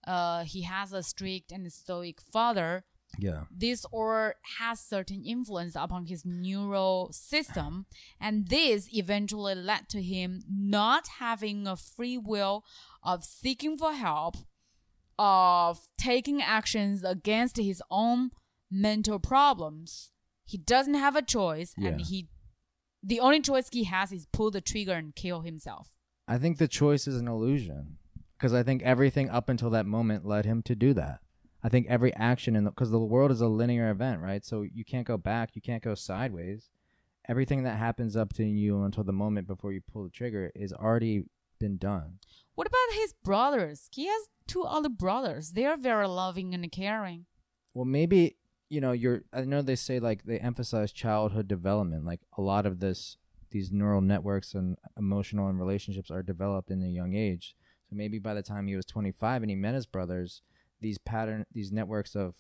uh, he has a strict and stoic father. Yeah. This or has certain influence upon his neural system, and this eventually led to him not having a free will of seeking for help, of taking actions against his own mental problems. He doesn't have a choice, and he, the only choice he has is pull the trigger and kill himself. I think the choice is an illusion because I think everything up until that moment led him to do that. I think every action in the because the world is a linear event, right? So you can't go back, you can't go sideways. Everything that happens up to you until the moment before you pull the trigger is already been done. What about his brothers? He has two other brothers. They are very loving and caring. Well, maybe you know you're. I know they say like they emphasize childhood development. Like a lot of this, these neural networks and emotional and relationships are developed in a young age. So maybe by the time he was 25 and he met his brothers, these pattern, these networks of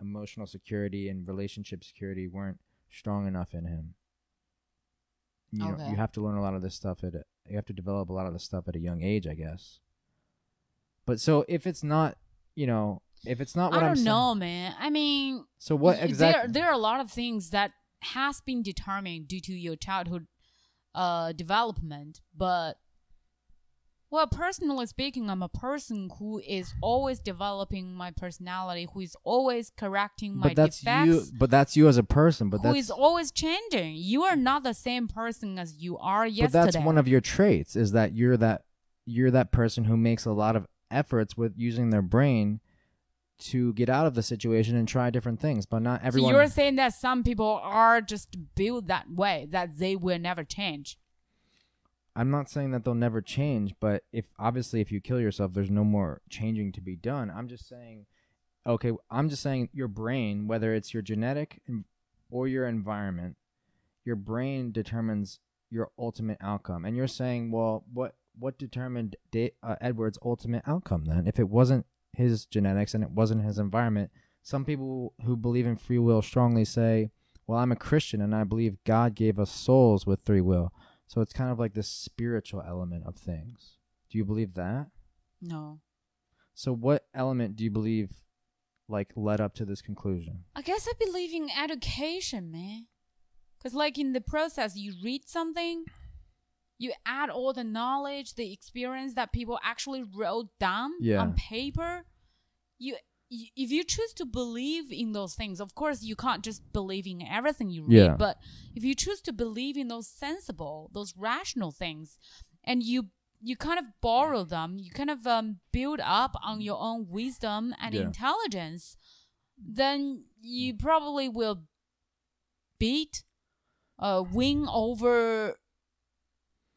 emotional security and relationship security weren't strong enough in him. You know, you have to learn a lot of this stuff at a, you have to develop a lot of this stuff at a young age, I guess. But so if it's not, you know, if it's not I what don't am saying, know, man. I mean, so what exactly? There, there are a lot of things that has been determined due to your childhood uh, development, but well, personally speaking, I'm a person who is always developing my personality, who is always correcting my but that's defects. you. But that's you as a person. But who that's is always changing. You are not the same person as you are yesterday. but that's one of your traits is that you're that you're that person who makes a lot of efforts with using their brain to get out of the situation and try different things. But not everyone. So you're saying that some people are just built that way, that they will never change. I'm not saying that they'll never change, but if obviously if you kill yourself, there's no more changing to be done. I'm just saying, okay, I'm just saying your brain, whether it's your genetic or your environment, your brain determines your ultimate outcome. And you're saying, well, what what determined uh, Edward's ultimate outcome then? If it wasn't his genetics and it wasn't his environment, some people who believe in free will strongly say, "Well, I'm a Christian and I believe God gave us souls with free will." So it's kind of like the spiritual element of things. Do you believe that? No. So what element do you believe like led up to this conclusion? I guess I believe in education, man. Because, like, in the process, you read something, you add all the knowledge, the experience that people actually wrote down Yeah. on paper. You, if you choose to believe in those things, of course, you can't just believe in everything you read. Yeah. But if you choose to believe in those sensible, those rational things, and you you kind of borrow them, you kind of um, build up on your own wisdom and Yeah. intelligence, then you probably will beat, uh, win over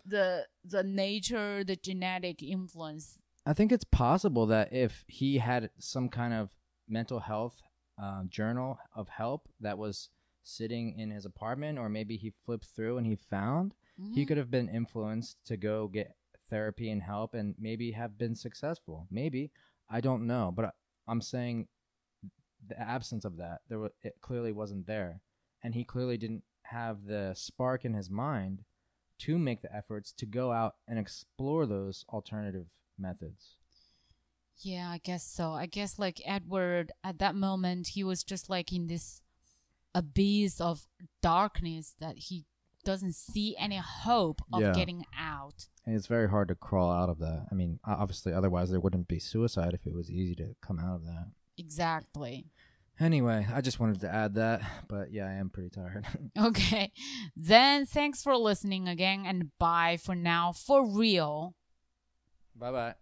the the nature, the genetic influence. I think it's possible that if he had some kind of mental health uh, journal of help that was sitting in his apartment, or maybe he flipped through and he found, he Mhm. could have been influenced to go get therapy and help and maybe have been successful. Maybe. I don't know. But I, I'm saying the absence of that, there wa it clearly wasn't there. And he clearly didn't have the spark in his mind to make the efforts to go out and explore those alternative methods. Yeah, I guess so. I guess like Edward at that moment he was just like in this abyss of darkness that he doesn't see any hope of Yeah. getting out. And it's very hard to crawl out of that. I mean, obviously, otherwise there wouldn't be suicide if it was easy to come out of that. Exactly. Anyway, I just wanted to add that, but yeah, I am pretty tired. Okay. Then thanks for listening again and bye for now for real. Bye bye.